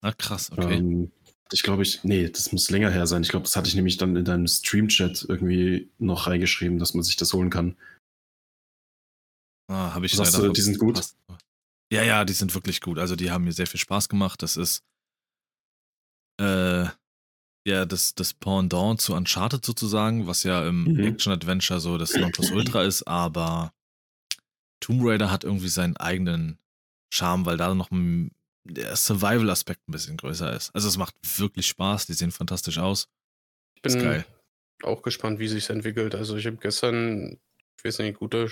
Ah, krass, okay. Ähm, ich glaube, ich, nee, das muss länger her sein. Ich glaube, das hatte ich nämlich dann in deinem Stream-Chat irgendwie noch reingeschrieben, dass man sich das holen kann. Ah, habe ich Sagst leider du, die sind gut? verpasst. Ja, ja, die sind wirklich gut. Also die haben mir sehr viel Spaß gemacht. Das ist äh, ja das, das Pendant zu Uncharted sozusagen, was ja im Mhm. Action-Adventure so das Nonplusultra ist, aber Tomb Raider hat irgendwie seinen eigenen Charme, weil da noch der Survival-Aspekt ein bisschen größer ist. Also es macht wirklich Spaß, die sehen fantastisch aus. Ich bin auch gespannt, wie sich entwickelt. Also ich habe gestern, ich weiß nicht, gute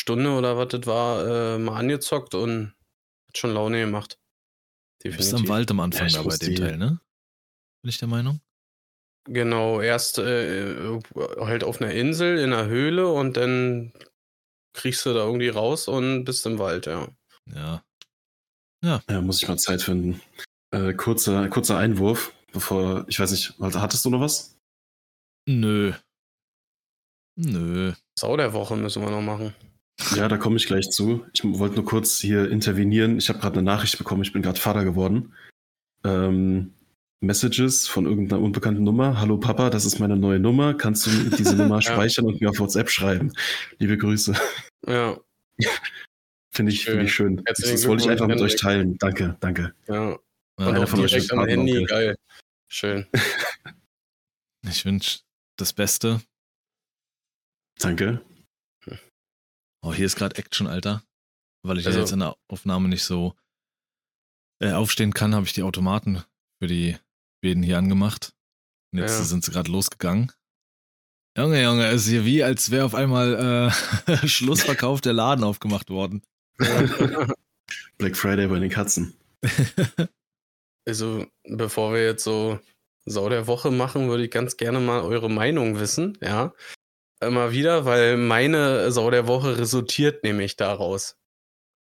Stunde oder was das war, äh, mal angezockt und hat schon Laune gemacht. Du bist am Wald am Anfang Ja, ich da bei dem die- Teil, ne? Bin ich der Meinung? Genau, erst äh, halt auf einer Insel in einer Höhle und dann kriegst du da irgendwie raus und bist im Wald, ja. Ja. Ja, muss ich mal Zeit finden. Äh, kurzer, kurzer Einwurf, bevor, ich weiß nicht, Walter, hattest du noch was? Nö. Nö. Sau der Woche müssen wir noch machen. Ja, da komme ich gleich zu. Ich wollte nur kurz hier intervenieren. Ich habe gerade eine Nachricht bekommen, ich bin gerade Vater geworden. Ähm, Messages von irgendeiner unbekannten Nummer. Hallo Papa, das ist meine neue Nummer. Kannst du diese Nummer speichern und mir auf WhatsApp schreiben? Liebe Grüße. Ja, Finde ich, Schön. finde ich schön. Das, Herzlichen das wollte ich einfach mit euch teilen. Danke, danke. ja. Ja, Und Einer auch von euch direkt ist am Handy, Onkel. geil. Schön. Ich wünsche das Beste. Danke. Oh, hier ist gerade Action, Alter. Weil ich Also- ja jetzt in der Aufnahme nicht so äh, aufstehen kann, habe ich die Automaten für die Bäden hier angemacht. Und jetzt Ja. sind sie gerade losgegangen. Junge, Junge, es ist hier wie, als wäre auf einmal äh, Schlussverkauf der Laden aufgemacht worden. Black Friday bei den Katzen. Also, bevor wir jetzt so Sau der Woche machen, würde ich ganz gerne mal eure Meinung wissen, ja. Immer wieder, weil meine Sau der Woche resultiert nämlich daraus.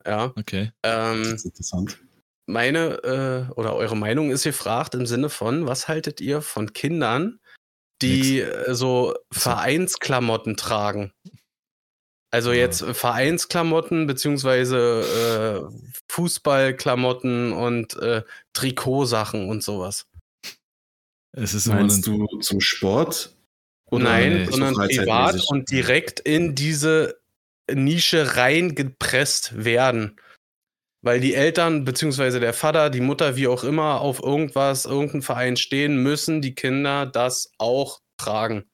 Ja. Okay. Das Ähm, ist interessant. meine äh, oder eure Meinung ist gefragt im Sinne von, was haltet ihr von Kindern, die äh, so Vereinsklamotten tragen? Also jetzt äh, Vereinsklamotten beziehungsweise äh, Fußballklamotten und äh, Trikotsachen und sowas. Es ist Meinst du zum Sport? Oder Nein, so sondern privat und direkt in diese Nische reingepresst werden. Weil die Eltern, beziehungsweise der Vater, die Mutter, wie auch immer, auf irgendwas, irgendeinen Verein stehen, müssen die Kinder das auch tragen.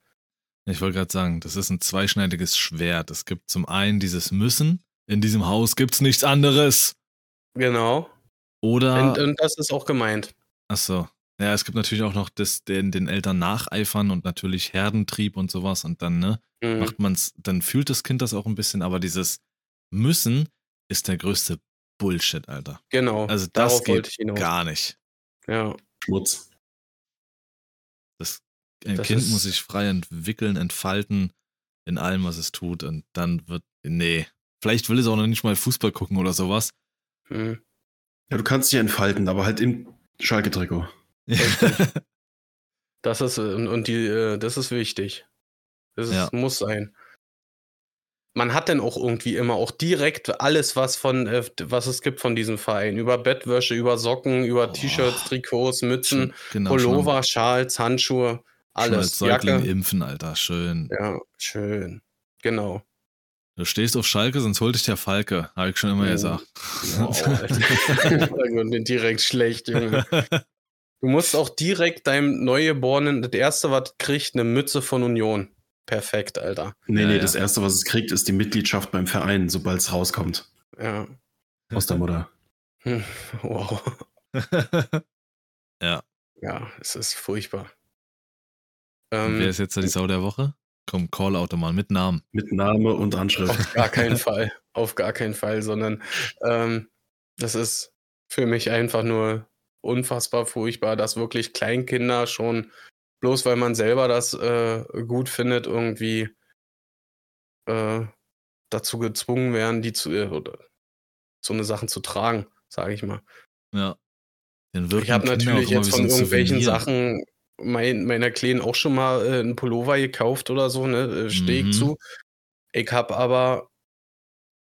Ich wollte gerade sagen, das ist ein zweischneidiges Schwert. Es gibt zum einen dieses Müssen. In diesem Haus gibt's nichts anderes. Genau. Oder. Und, und das ist auch gemeint. Ach so. Ja, es gibt natürlich auch noch das, den, den Eltern nacheifern und natürlich Herdentrieb und sowas und dann, ne, Mhm. macht man's, dann fühlt das Kind das auch ein bisschen, aber dieses Müssen ist der größte Bullshit, Alter. Genau. Also das geht gar nicht. Ja. Schmutz. Das ein Das Kind muss sich frei entwickeln, entfalten in allem, was es tut und dann wird, nee. Vielleicht will es auch noch nicht mal Fußball gucken oder sowas. Mhm. Ja, du kannst dich entfalten, aber halt im Schalke-Trikot. Das ist, und die, äh, das ist wichtig. Das ist, Ja. muss sein. Man hat dann auch irgendwie immer auch direkt alles, was von, äh, was es gibt von diesem Verein. Über Bettwäsche, über Socken, über Oh. T-Shirts, Trikots, Mützen, genau, schon- Pullover, Schals, Handschuhe, schon alles. als Säugling Jacke. impfen, Alter. Schön. Ja, schön. Genau. Du stehst auf Schalke, sonst hol dich der Falke. Habe ich schon immer Oh. gesagt. Wow, Alter. direkt schlecht, Junge. Du musst auch direkt deinem Neugeborenen, das erste, was kriegt, eine Mütze von Union. Perfekt, Alter. Nee, Ja, nee, ja. das erste, was es kriegt, ist die Mitgliedschaft beim Verein, sobald es rauskommt. Ja. Aus der Mutter. Hm, Wow. ja. Ja, es ist furchtbar. Ähm, wer ist jetzt die Sau der Woche? Komm, Call-Out mal mit Namen. Mit Name und Anschrift. auf gar keinen Fall. Auf gar keinen Fall, sondern ähm, das ist für mich einfach nur unfassbar furchtbar, dass wirklich Kleinkinder schon, bloß weil man selber das äh, gut findet, irgendwie äh, dazu gezwungen werden, die zu, äh, oder so eine Sachen zu tragen, sage ich mal. Ja. Ich habe natürlich jetzt von irgendwelchen. Sachen mein, meiner Kleinen auch schon mal äh, einen Pullover gekauft oder so, ne? Stehe ich Mhm. zu. Ich habe aber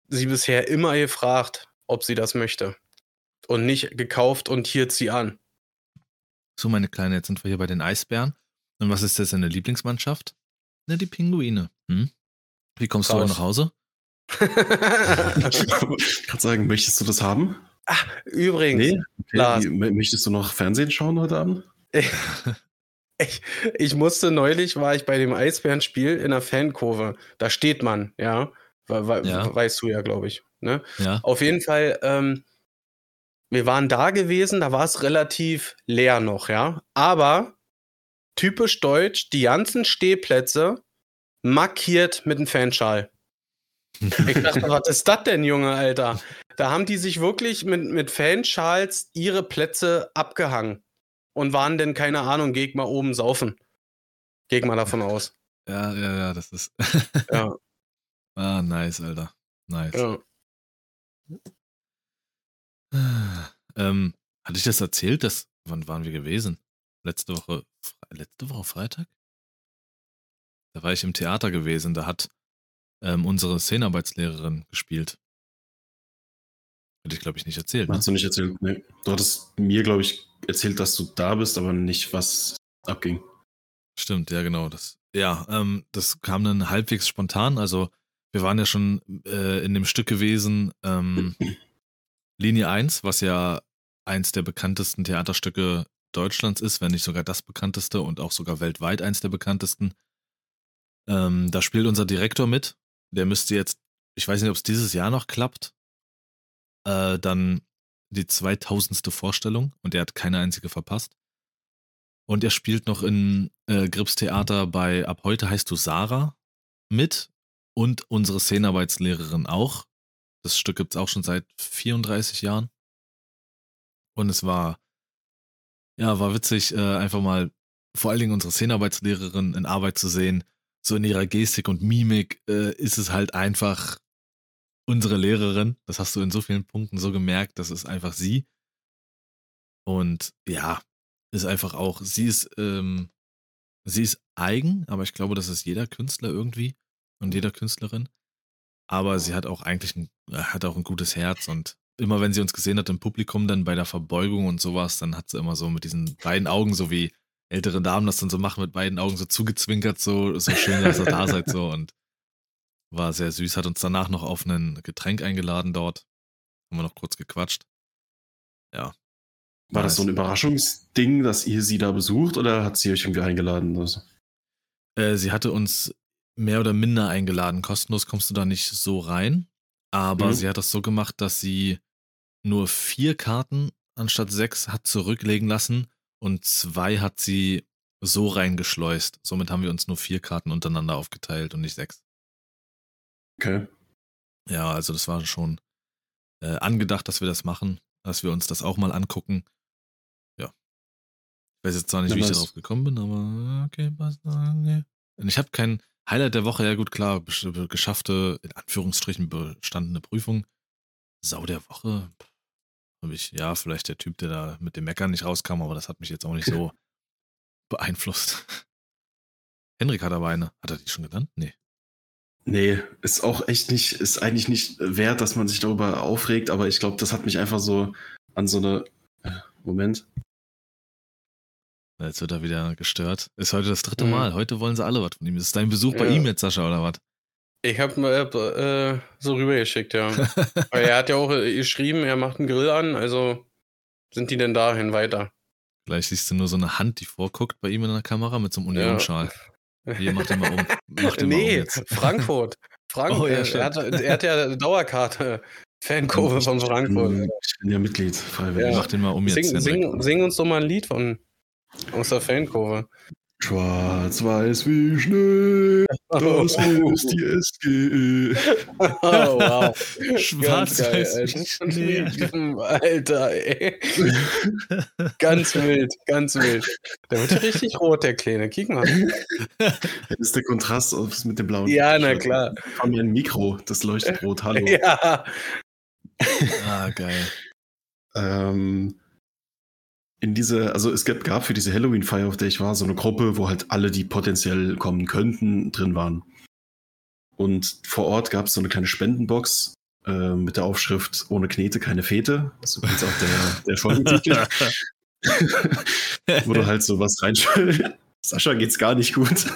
sie bisher immer gefragt, ob sie das möchte. Und nicht gekauft und hier zieh an. So, meine Kleine, jetzt sind wir hier bei den Eisbären. Und was ist jetzt deine Lieblingsmannschaft? Ne, die Pinguine. Hm? Wie kommst du Raus. heute nach Hause? ich kann sagen, möchtest du das haben? Übrigens, Nee? Okay. Wie, möchtest du noch Fernsehen schauen heute Abend? ich, ich musste neulich, war ich bei dem Eisbärenspiel in der Fankurve. Da steht man, ja. We we Ja. Weißt du ja, glaube ich. Ne? Ja. Auf jeden Fall, ähm, wir waren da gewesen, da war es relativ leer noch, ja. Aber typisch deutsch, die ganzen Stehplätze markiert mit einem Fanschal. Ich dachte, was ist das denn, Junge, Alter? Da haben die sich wirklich mit, mit Fanschals ihre Plätze abgehangen und waren denn, keine Ahnung, geh mal oben saufen. Geh mal davon aus. Ja, ja, ja, das ist. Ja, ah, nice, Alter. Nice. ja. Ähm, hatte ich das erzählt? Dass, wann waren wir gewesen? Letzte Woche, letzte Woche Freitag? Da war ich im Theater gewesen, da hat ähm, unsere Szenenarbeitslehrerin gespielt. Hätte ich, glaube ich, nicht erzählt. Ne? Hast du nicht erzählt? Nee. Du hattest mir, glaube ich, erzählt, dass du da bist, aber nicht, was abging. Stimmt, ja, genau. Das, ja, ähm, das kam dann halbwegs spontan. Also, wir waren ja schon äh, in dem Stück gewesen, ähm, Linie 1, was ja eins der bekanntesten Theaterstücke Deutschlands ist, wenn nicht sogar das bekannteste und auch sogar weltweit eins der bekanntesten. Ähm, da spielt unser Direktor mit. Der müsste jetzt, ich weiß nicht, ob es dieses Jahr noch klappt, äh, dann die 2000. Vorstellung und er hat keine einzige verpasst. Und er spielt noch in äh, Grips Theater bei Ab heute heißt du Sarah mit und unsere Szenenarbeitslehrerin auch. Das Stück gibt's auch schon seit 34 Jahren. Und es war, ja, war witzig, äh, einfach mal vor allen Dingen unsere Szenenarbeitslehrerin in Arbeit zu sehen. So in ihrer Gestik und Mimik äh, ist es halt einfach unsere Lehrerin. Das hast du in so vielen Punkten so gemerkt, das ist einfach sie. Und ja, ist einfach auch, sie ist, ähm, sie ist eigen, aber ich glaube, das ist jeder Künstler irgendwie und jeder Künstlerin. Aber sie hat auch eigentlich ein, äh, hat auch ein gutes Herz und immer wenn sie uns gesehen hat im Publikum, dann bei der Verbeugung und sowas, dann hat sie immer so mit diesen beiden Augen, so wie ältere Damen das dann so machen, mit beiden Augen so zugezwinkert, so, so schön, dass ihr da seid, so und war sehr süß, hat uns danach noch auf ein Getränk eingeladen dort. Haben wir noch kurz gequatscht. Ja. War das so ein Überraschungsding, dass ihr sie da besucht oder hat sie euch irgendwie eingeladen? Also? Äh, sie hatte uns mehr oder minder eingeladen. Kostenlos kommst du da nicht so rein. Aber mhm. sie hat das so gemacht, dass sie nur vier Karten anstatt sechs hat zurücklegen lassen und zwei hat sie so reingeschleust. Somit haben wir uns nur vier Karten untereinander aufgeteilt und nicht sechs. Okay. Ja, also das war schon äh, angedacht, dass wir das machen, dass wir uns das auch mal angucken. Ja. Ich weiß jetzt zwar nicht, ja, wie ich darauf gekommen bin, aber okay, passt. Okay. Ich habe kein Highlight der Woche, ja gut, klar, geschaffte, in Anführungsstrichen bestandene Prüfung. Sau der Woche. Habe ich, ja, vielleicht der Typ, der da mit dem Meckern nicht rauskam, aber das hat mich jetzt auch nicht so beeinflusst. Henrik hat aber eine. Hat er die schon genannt? Nee. Nee, ist auch echt nicht, ist eigentlich nicht wert, dass man sich darüber aufregt, aber ich glaube, das hat mich einfach so an so eine. Äh, Moment. Jetzt wird er wieder gestört. Ist heute das dritte mhm. Mal. Heute wollen sie alle was von ihm. Ist es dein Besuch ja. bei ihm jetzt, Sascha, oder was? Ich habe äh, so rübergeschickt, ja. Weil er hat ja auch äh, geschrieben, er macht einen Grill an, also sind die denn dahin weiter? Gleich siehst du nur so eine Hand, die vorguckt bei ihm in der Kamera mit so einem Unionschal. Ja. Hier, mach den mal um. Mach den nee, mal um Frankfurt. Frankfurt. Oh, ja, er, hat, er hat ja Dauerkarte. Fankurve von Frankfurt. Ich bin ja Mitglied, freiwillig. Ja. Mach den mal um jetzt. Sing, sing, sing, uns doch mal ein Lied von aus der Fankurve. Schwarz-Weiß wie Schnee, das ist die SGE. Oh, wow. Schwarz-Weiß wie Schnee. Alter, ey. ganz wild, ganz wild. Der wird ja richtig rot, der Kleine. Kick mal. Das ist der Kontrast mit dem blauen. Ja, na klar. Von mir ein Mikro, das leuchtet rot. Hallo. Ja. Ah, geil. Ähm, in diese, also es gab für diese Halloween-Feier, auf der ich war, so eine Gruppe, wo halt alle, die potenziell kommen könnten, drin waren. Und vor Ort gab es so eine kleine Spendenbox äh, mit der Aufschrift Ohne Knete keine Fete. Das ist übrigens auch der, der Folgentitel. wo du halt so was reinschreibst. Sascha geht's gar nicht gut.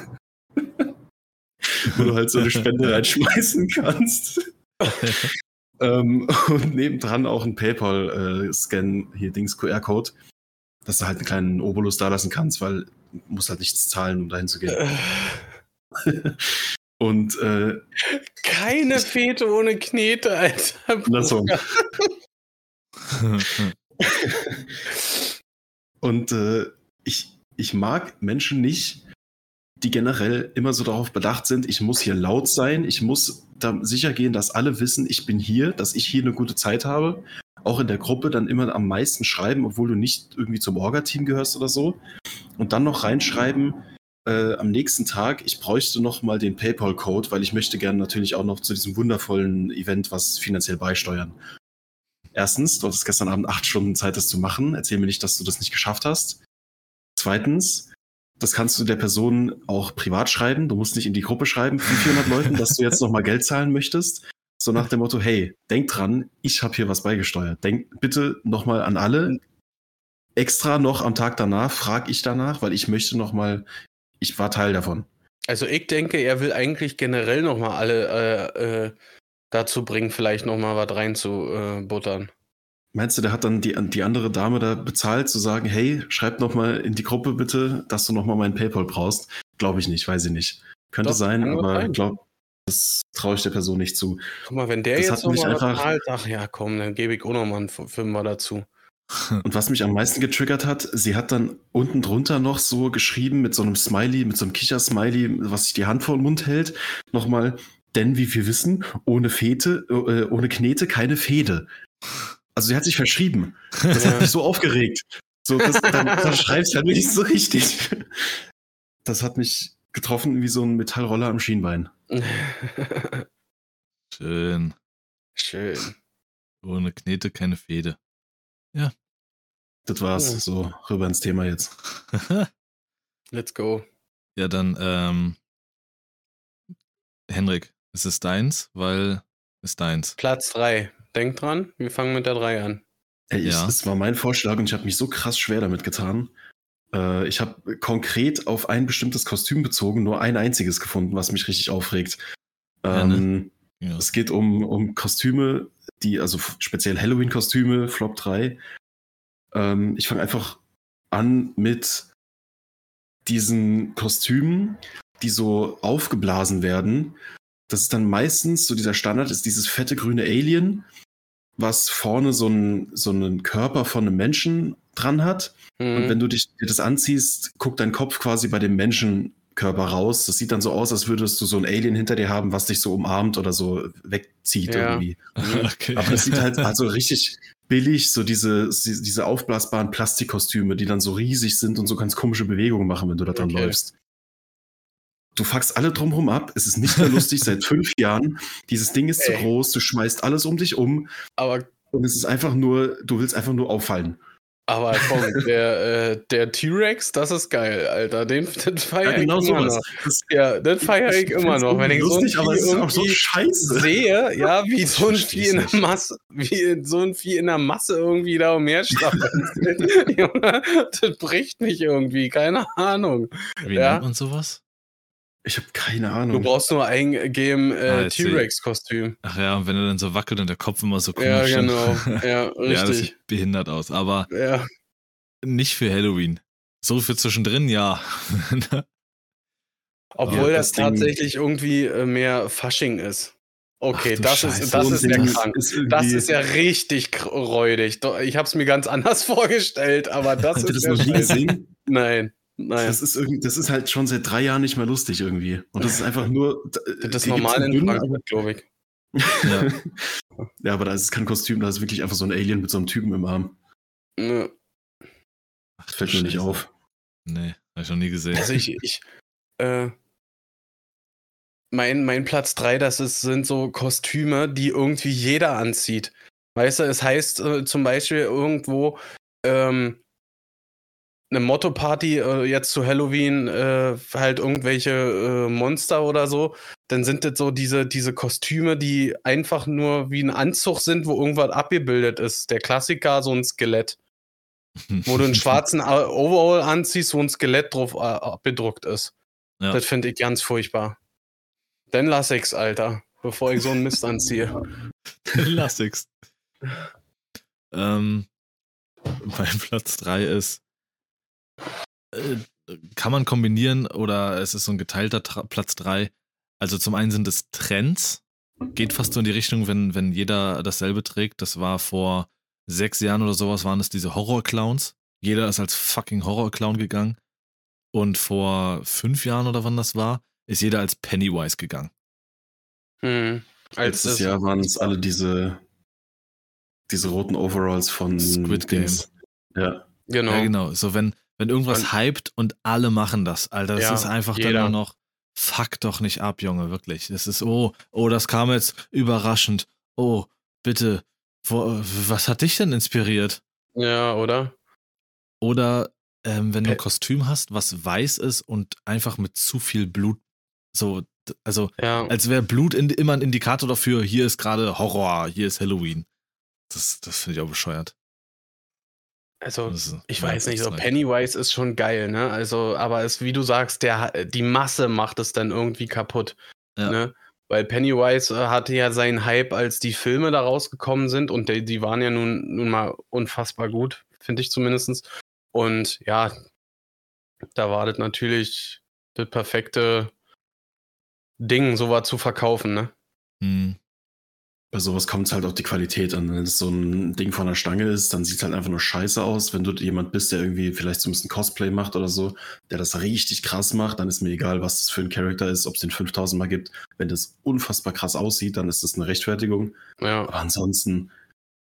wo du halt so eine Spende reinschmeißen kannst. ähm, und nebendran auch ein PayPal-Scan, äh, hier Dings QR-Code dass du halt einen kleinen Obolus da lassen kannst, weil du musst halt nichts zahlen, um dahin zu gehen. Und äh, keine Fete ohne Knete, Alter. So. Und äh, ich, ich mag Menschen nicht, die generell immer so darauf bedacht sind, ich muss hier laut sein, ich muss da sicher gehen, dass alle wissen, ich bin hier, dass ich hier eine gute Zeit habe auch in der Gruppe dann immer am meisten schreiben, obwohl du nicht irgendwie zum Orga-Team gehörst oder so. Und dann noch reinschreiben, äh, am nächsten Tag, ich bräuchte noch mal den PayPal-Code, weil ich möchte gerne natürlich auch noch zu diesem wundervollen Event was finanziell beisteuern. Erstens, du hattest gestern Abend acht Stunden Zeit, das zu machen. Erzähl mir nicht, dass du das nicht geschafft hast. Zweitens, das kannst du der Person auch privat schreiben. Du musst nicht in die Gruppe schreiben von 400 Leuten, dass du jetzt noch mal Geld zahlen möchtest. So nach dem Motto, hey, denk dran, ich habe hier was beigesteuert. Denk bitte nochmal an alle. Extra noch am Tag danach frage ich danach, weil ich möchte nochmal, ich war Teil davon. Also ich denke, er will eigentlich generell nochmal alle äh, äh, dazu bringen, vielleicht nochmal was reinzubuttern. Äh, Meinst du, der hat dann die, die andere Dame da bezahlt, zu sagen, hey, schreib nochmal in die Gruppe bitte, dass du nochmal meinen PayPal brauchst? Glaube ich nicht, weiß ich nicht. Könnte Doch, sein, aber ich glaube, das traue ich der Person nicht zu. Guck mal, wenn der das jetzt nochmal einfach... zahlt, ach ja, komm, dann gebe ich auch nochmal einen Fünfer dazu. Und was mich am meisten getriggert hat, sie hat dann unten drunter noch so geschrieben mit so einem Smiley, mit so einem Kicher-Smiley, was sich die Hand vor den Mund hält, nochmal, denn wie wir wissen, ohne Fete, äh, ohne Knete keine Fede. Also sie hat sich verschrieben. Das hat mich so aufgeregt. So, das, dann, dann schreibst halt nicht so richtig. Das hat mich getroffen wie so ein Metallroller am Schienbein. Schön. Schön. Ohne Knete keine Fede. Ja. Das war's. Ja. So, rüber ins Thema jetzt. Let's go. Ja, dann, ähm, Henrik, Es ist deins, weil ist deins. Platz 3. Denk dran, wir fangen mit der 3 an. Ey, Ja. Es war mein Vorschlag und ich habe mich so krass schwer damit getan. Äh, ich habe konkret auf ein bestimmtes Kostüm bezogen nur ein einziges gefunden, was mich richtig aufregt. Ja, ne? Ähm, Ja. Es geht um, um Kostüme, die, also speziell Halloween-Kostüme, Flop 3. Ähm, ich fange einfach an mit diesen Kostümen, die so aufgeblasen werden. Das ist dann meistens so dieser Standard, ist dieses fette grüne Alien, was vorne so einen, so einen Körper von einem Menschen dran hat. Und Mhm. wenn du dich dir das anziehst, guckt dein Kopf quasi bei dem Menschenkörper raus. Das sieht dann so aus, als würdest du so ein Alien hinter dir haben, was dich so umarmt oder so wegzieht Ja. irgendwie. Okay. Aber es sieht halt also richtig billig, so diese, diese aufblasbaren Plastikkostüme, die dann so riesig sind und so ganz komische Bewegungen machen, wenn du da dran Okay. läufst. Du fuckst alle drumherum ab, es ist nicht mehr lustig seit fünf Jahren. Dieses Ding ist zu Ey. groß, du schmeißt alles um dich um aber, und es ist einfach nur, du willst einfach nur auffallen. aber komm, der, äh, der T-Rex, das ist geil, Alter. Den, den feier ich immer noch. Das, Ja, den feiere ich immer noch. Wenn ich so ein lustig, aber Vieh es ist auch so scheiße. sehe, ja, wie so ein Vieh in der. Masse, wie so ein Vieh in der Masse irgendwie da umherstapelt. Junge, das bricht mich irgendwie, keine Ahnung. Wie Ja. nennt man sowas? Ich habe keine Du Ahnung. brauchst nur eingeben Ah, äh, ich. T-Rex-Kostüm. Ach ja, und wenn er dann so wackelt und der Kopf immer so komisch Ja, ist. genau. Ja, Ja, das richtig. sieht behindert aus. Aber Ja, nicht für Halloween. So für zwischendrin, ja. Obwohl Ja, das, das tatsächlich irgendwie äh, mehr Fasching ist. Okay, Ach du das Scheiße, ist, das ist ja krank. ist Das ist ja richtig räudig. Ich habe es mir ganz anders vorgestellt, aber das ihr ist das ja noch nie gesehen? Nein, nein. Das ist, irgendwie, das ist halt schon seit drei Jahren nicht mehr lustig irgendwie. Und das ist einfach nur. Das ist normal in dünn, Frankfurt, glaube ich. ja. aber- Ja, aber da ist kein Kostüm, da ist wirklich einfach so ein Alien mit so einem Typen im Arm. Ja. Ach, Das fällt mir nicht auf. Nee, hab ich noch nie gesehen. Also ich, ich, äh, mein, mein Platz 3, das ist, sind so Kostüme, die irgendwie jeder anzieht. Weißt du, es heißt äh, zum Beispiel irgendwo, ähm, eine Motto-Party äh, jetzt zu Halloween, äh, halt irgendwelche äh, Monster oder so, dann sind das so diese, diese Kostüme, die einfach nur wie ein Anzug sind, wo irgendwas abgebildet ist. Der Klassiker, so ein Skelett. Wo du einen schwarzen äh, Overall anziehst, wo ein Skelett drauf äh, abgedruckt ist. Ja. Das finde ich ganz furchtbar. Dann lass ich's, Alter, bevor ich so einen Mist anziehe. Lass ich's. Ähm, mein Platz 3 ist, äh, kann man kombinieren oder es ist so ein geteilter Tra Platz 3. Also zum einen sind es Trends, geht fast so in die Richtung, wenn, wenn jeder dasselbe trägt. Das war vor sechs Jahren oder sowas, waren es diese Horror-Clowns. Jeder ist als fucking Horror-Clown gegangen. Und vor fünf Jahren oder wann das war, ist jeder als Pennywise gegangen. Hm. Als Letztes das, Jahr waren es alle diese, diese roten Overalls von Squid Game. Dings. Ja. genau. Ja, genau. So, wenn, wenn irgendwas Und- hypt und alle machen das, Alter, das Ja, ist einfach jeder. dann nur noch, fuck doch nicht ab, Junge, wirklich. Das ist, oh, oh, das kam jetzt überraschend. Oh, bitte, wo, was hat dich denn inspiriert? Ja, oder? Oder ähm, wenn du ein Äh. Kostüm hast, was weiß ist und einfach mit zu viel Blut, so, also Ja. als wäre Blut in, immer ein Indikator dafür, hier ist gerade Horror, hier ist Halloween. Das, das finde ich auch bescheuert. Also, ich weiß nicht, so. Pennywise ist schon geil, ne? Also, aber es, wie du sagst, der, die Masse macht es dann irgendwie kaputt. Ja. Ne? Weil Pennywise äh, hatte ja seinen Hype, als die Filme da rausgekommen sind und die, die waren ja nun, nun mal unfassbar gut, finde ich zumindest. Und ja, da war das natürlich das perfekte Ding, sowas zu verkaufen, ne? Hm. Bei sowas kommt es halt auf die Qualität an. Wenn es so ein Ding von der Stange ist, dann sieht es halt einfach nur scheiße aus. Wenn du jemand bist, der irgendwie vielleicht so ein bisschen Cosplay macht oder so, der das richtig krass macht, dann ist mir egal, was das für ein Charakter ist, ob es den 5000 Mal gibt. Wenn das unfassbar krass aussieht, dann ist das eine Rechtfertigung. Ja. Aber ansonsten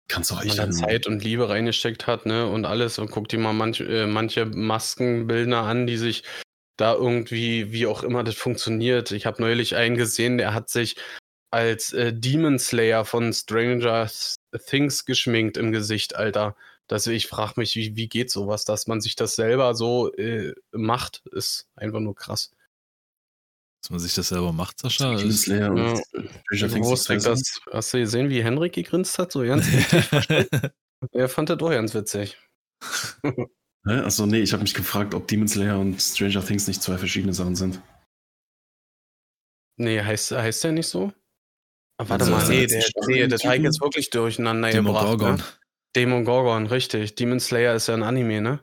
kannst du auch man echt da an- Zeit und Liebe reingesteckt hat, ne, und alles. Und guck dir mal manch, äh, manche Maskenbildner an, die sich da irgendwie, wie auch immer das funktioniert. Ich habe neulich einen gesehen, der hat sich als äh, Demon Slayer von Stranger Things geschminkt im Gesicht, Alter. Das, ich frage mich, wie, wie geht sowas, dass man sich das selber so äh, macht, ist einfach nur krass. Dass man sich das selber macht, Sascha. Demon Ist, Slayer und Ja. Stranger Ich Things das, hast du gesehen, wie Henrik gegrinst hat? So ganz witzig. Er fand das auch ganz witzig. Achso, nee, ich habe mich gefragt, ob Demon Slayer und Stranger Things nicht zwei verschiedene Sachen sind. Nee, heißt, heißt der nicht so? Warte Also, mal, nee, der, ist nee, das habe ich jetzt wirklich durcheinander gebracht. Demogorgon. Ne? Demon Gorgon, richtig. Demon Slayer ist ja ein Anime, ne?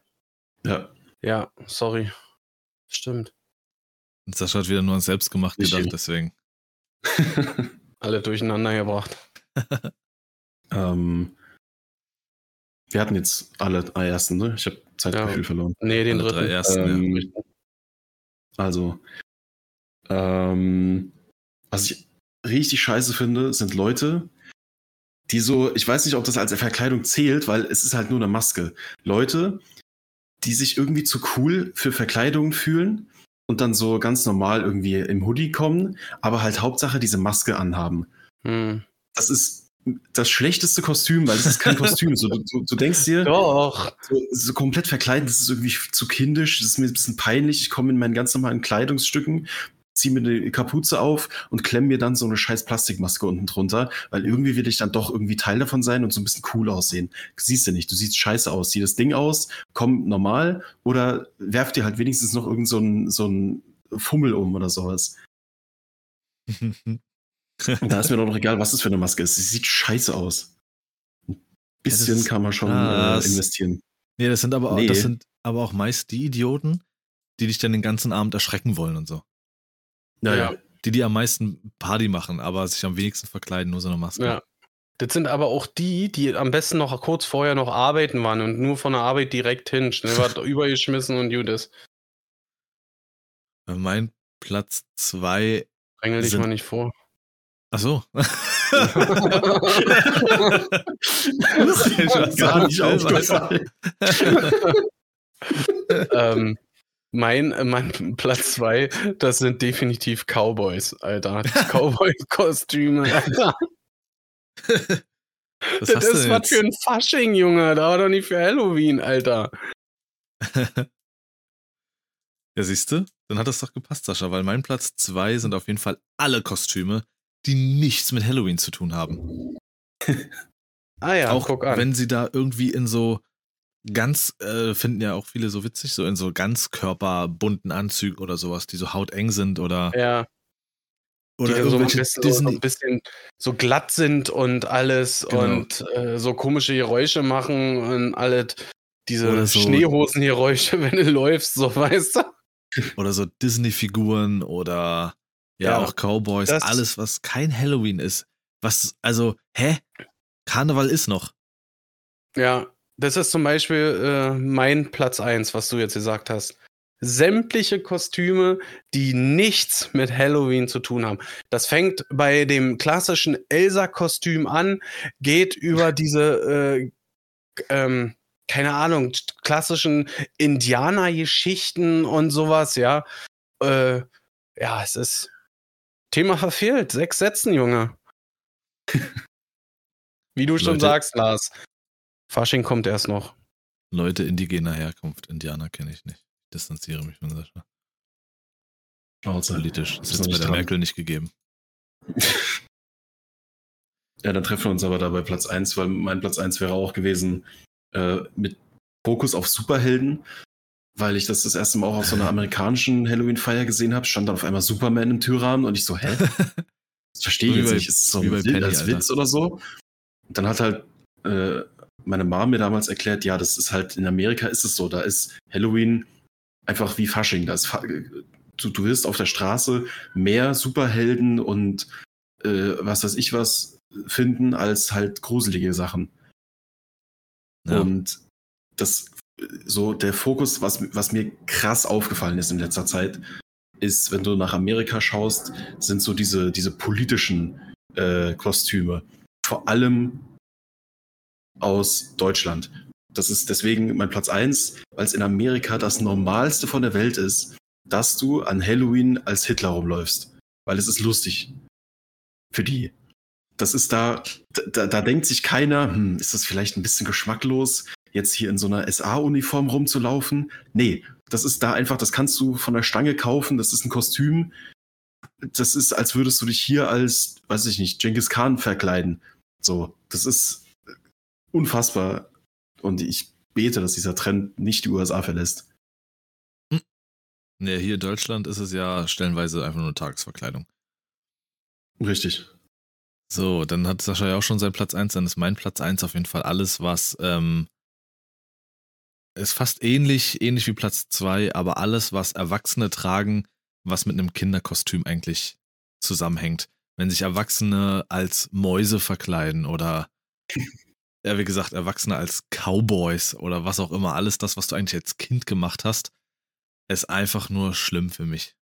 Ja, Ja, sorry. Stimmt. Und Sascha hat wieder nur an selbst gemacht Nicht gedacht, deswegen. Alle durcheinander gebracht. ähm, wir hatten jetzt alle drei ersten, ne? Ich habe Zeitgefühl Ja. verloren. Nee, den Alle drei dritten. ersten, Ähm, Also, ähm, was ich richtig scheiße finde, sind Leute, die so, ich weiß nicht, ob das als Verkleidung zählt, weil es ist halt nur eine Maske. Leute, die sich irgendwie zu cool für Verkleidungen fühlen und dann so ganz normal irgendwie im Hoodie kommen, aber halt Hauptsache diese Maske anhaben. Hm. Das ist das schlechteste Kostüm, weil es ist kein Kostüm. So, du, du, denkst dir, Doch. so, so komplett verkleiden, das ist irgendwie zu kindisch, das ist mir ein bisschen peinlich. Ich komme in meinen ganz normalen Kleidungsstücken, ziehe mir eine Kapuze auf und klemme mir dann so eine scheiß Plastikmaske unten drunter, weil irgendwie will ich dann doch irgendwie Teil davon sein und so ein bisschen cool aussehen. Siehst du nicht, du siehst scheiße aus. Zieh das Ding aus, komm normal oder werf dir halt wenigstens noch irgend so ein, so ein Fummel um oder sowas. Und da ist mir doch noch egal, was das für eine Maske ist. Sie sieht scheiße aus. Ein bisschen ist- kann man schon äh, es- investieren. nee, das sind aber auch, Nee. das sind aber auch meist die Idioten, die dich dann den ganzen Abend erschrecken wollen und so. Ja. Die, die am meisten Party machen, aber sich am wenigsten verkleiden, nur so eine Maske. Ja. Das sind aber auch die, die am besten noch kurz vorher noch arbeiten waren und nur von der Arbeit direkt hin. Schnell was übergeschmissen und gut ist. Äh, Mein Platz zwei. Drängel dich Sind- mal nicht vor. Ach so. Gar nicht aufgefallen. ähm, mein, äh, mein Platz zwei, das sind definitiv Cowboys, Alter. Cowboy-Kostüme, Alter. Was Das ist was für ein Fasching, Junge. Da war doch nicht für Halloween, Alter. Ja, siehst du? Dann hat das doch gepasst, Sascha, weil mein Platz zwei sind auf jeden Fall alle Kostüme, die nichts mit Halloween zu tun haben. Ah ja, auch guck an. wenn sie da irgendwie in so ganz, äh, finden ja auch viele so witzig, so in so ganzkörperbunten Anzügen oder sowas, die so hauteng sind oder, ja, oder die so ein, bisschen, so ein bisschen so glatt sind und alles Genau. und äh, so komische Geräusche machen und alles. Diese so- Schneehosengeräusche, wenn du läufst, so weißt du. oder so Disney-Figuren oder ja, Ja, auch Cowboys, alles, was kein Halloween ist. Was, also, hä? Karneval ist noch. Ja, das ist zum Beispiel äh, mein Platz 1, was du jetzt gesagt hast. Sämtliche Kostüme, die nichts mit Halloween zu tun haben. Das fängt bei dem klassischen Elsa-Kostüm an, geht über diese, äh, ähm, keine Ahnung, klassischen Indianer-Geschichten und sowas, ja. Äh, ja, es ist Thema verfehlt. Sechs Sätzen, Junge. Wie du schon Leute. sagst, Lars. Fasching kommt erst noch. Leute indigener Herkunft, Indianer kenne ich nicht. Ich distanziere mich von Sascha. Schnauze. Politisch. Das Ist bei der dran. Merkel nicht gegeben. Ja, dann treffen wir uns aber da bei Platz 1, weil mein Platz 1 wäre auch gewesen äh, mit Fokus auf Superhelden, weil ich das das erste Mal auch auf so einer amerikanischen Halloween-Feier gesehen habe, stand dann auf einmal Superman im Türrahmen und ich so, hä? Das verstehe ich jetzt bei- nicht. Ist es so wie ein Penny, als Alter. Witz oder so? Und dann hat halt äh, meine Mom mir damals erklärt, ja, das ist halt in Amerika ist es so, da ist Halloween einfach wie Fasching. Da ist du, du wirst auf der Straße mehr Superhelden und äh, was weiß ich was finden als halt gruselige Sachen. Ja. Und das so der Fokus, was, was mir krass aufgefallen ist in letzter Zeit, ist, wenn du nach Amerika schaust, sind so diese, diese politischen äh, Kostüme. Vor allem aus Deutschland. Das ist deswegen mein Platz eins, weil es in Amerika das Normalste von der Welt ist, dass du an Halloween als Hitler rumläufst. Weil es ist lustig. Für die. Das ist da, da, da denkt sich keiner, hm, ist das vielleicht ein bisschen geschmacklos, jetzt hier in so einer SA-Uniform rumzulaufen? Nee, das ist da einfach, das kannst du von der Stange kaufen, das ist ein Kostüm. das ist, als würdest du dich hier als, weiß ich nicht, Genghis Khan verkleiden. So, das ist unfassbar. Und ich bete, dass dieser Trend nicht die USA verlässt. Nee, hier in Deutschland ist es ja stellenweise einfach nur eine Tagesverkleidung. Richtig. So, dann hat Sascha ja auch schon seinen Platz 1, dann ist mein Platz 1 auf jeden Fall alles, was ähm, ist fast ähnlich, ähnlich wie Platz 2, aber alles, was Erwachsene tragen, was mit einem Kinderkostüm eigentlich zusammenhängt. Wenn sich Erwachsene als Mäuse verkleiden oder ja, wie gesagt, Erwachsene als Cowboys oder was auch immer, alles das, was du eigentlich als Kind gemacht hast, ist einfach nur schlimm für mich.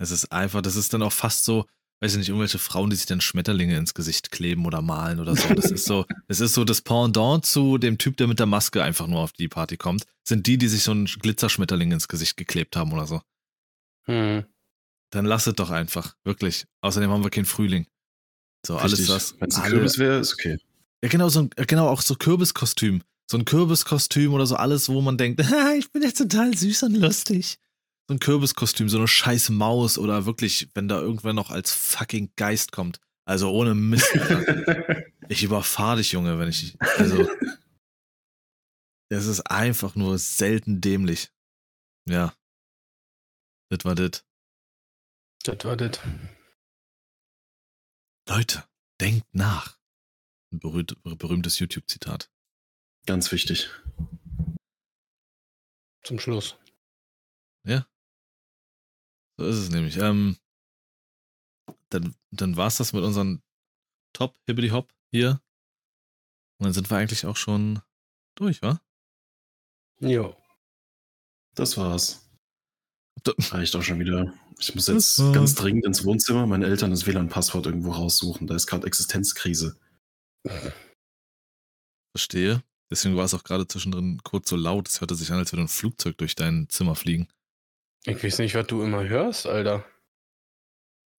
Es ist einfach, das ist dann auch fast so, weiß ich nicht, irgendwelche Frauen, die sich dann Schmetterlinge ins Gesicht kleben oder malen oder so. Das ist so, es ist so das Pendant zu dem Typ, der mit der Maske einfach nur auf die Party kommt, sind die, die sich so einen Glitzerschmetterling ins Gesicht geklebt haben oder so. Hm. Dann lass es doch einfach, wirklich. Außerdem haben wir keinen Frühling. So, alles das. Wenn es ein Kürbis wäre, ist okay. Ja, genau, so ein, genau, auch so Kürbiskostüm. So ein Kürbiskostüm oder so alles, wo man denkt, "Ah, ich bin jetzt total süß und lustig. So ein Kürbiskostüm, so eine scheiß Maus oder wirklich, wenn da irgendwer noch als fucking Geist kommt. Also ohne Mist. Alter. ich überfahre dich, Junge, wenn ich. Also. Das ist einfach nur selten dämlich. Ja. Das war das. Das war das. Leute, denkt nach. Ein berühmt, berühmtes YouTube-Zitat. Ganz wichtig. Zum Schluss. So ist es nämlich. Ähm, dann dann war es das mit unseren Top Hibbity Hop hier. Und dann sind wir eigentlich auch schon durch, wa? Jo. Das war's. Da- Reicht auch schon wieder. Ich muss jetzt ganz dringend ins Wohnzimmer, meine Eltern das WLAN-Passwort irgendwo raussuchen. Da ist gerade Existenzkrise. Verstehe. Deswegen war es auch gerade zwischendrin kurz so laut. Es hörte sich an, als würde ein Flugzeug durch dein Zimmer fliegen. Ich weiß nicht, was du immer hörst, Alter.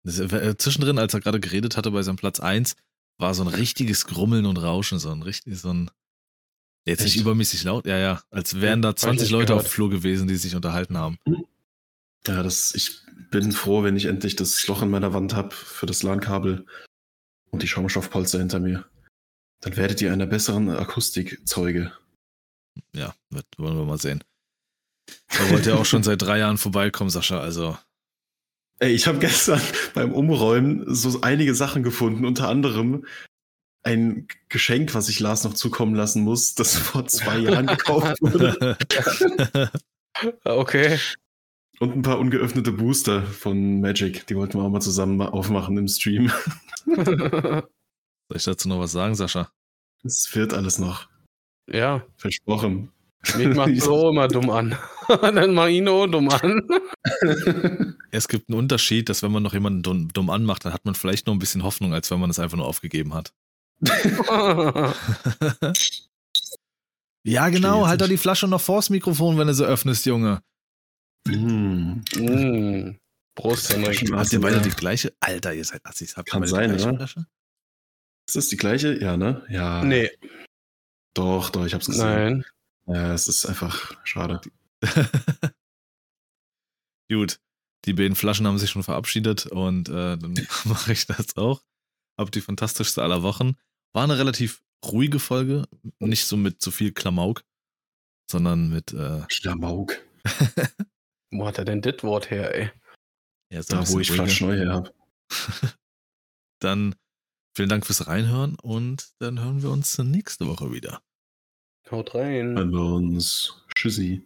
Das, äh, zwischendrin, als er gerade geredet hatte bei seinem Platz 1, war so ein richtiges Grummeln und Rauschen, so ein richtig, so ein. Jetzt nicht übermäßig laut, ja, ja. Als wären da Hab ich 20 nicht Leute auf gehört. dem Flur gewesen, die sich unterhalten haben. Ja, das, ich bin froh, wenn ich endlich das Loch in meiner Wand habe für das LAN-Kabel und die Schaumstoffpolster hinter mir. Dann werdet ihr einer besseren Akustik Zeuge. Ja, wird, wollen wir mal sehen. Da wollte ja auch schon seit drei Jahren vorbeikommen, Sascha. Also, Ey, ich habe gestern beim Umräumen so einige Sachen gefunden, unter anderem ein Geschenk, was ich Lars noch zukommen lassen muss, das vor zwei Jahren gekauft wurde. Ah, Okay. Und ein paar ungeöffnete Booster von Magic. Die wollten wir auch mal zusammen aufmachen im Stream. soll ich dazu noch was sagen, Sascha? Es wird alles noch. ja, Versprochen. mich macht so immer dumm an. Dann mach ihn auch dumm an. Es gibt einen Unterschied, dass wenn man noch jemanden dumm, dumm anmacht, dann hat man vielleicht noch ein bisschen Hoffnung, als wenn man es einfach nur aufgegeben hat. ja, genau, halt doch die Flasche noch vors Mikrofon, wenn du sie öffnest, Junge. Mm. mm. Prost, Henrik. Habt ihr beide ja. die gleiche? Alter, ihr seid Assis. Habt ihr Kann beide sein, die gleiche oder? Flasche? Ist das die gleiche? Ja, ne? Ja. Nee, Doch, doch, ich hab's gesehen. nein. Ja, es ist einfach schade. Gut, die beiden Flaschen haben sich schon verabschiedet und äh, dann mache ich das auch. Hab die fantastischste aller Wochen. War eine relativ ruhige Folge, nicht so mit so viel Klamauk, sondern mit äh, Klamauk. Wo hat er denn das Wort her, ey? ja, so ein Da, wo ich. Flaschen neu her hab. Dann vielen Dank fürs Reinhören und dann hören wir uns nächste Woche wieder. Haut rein. Hören wir uns. Tschüssi.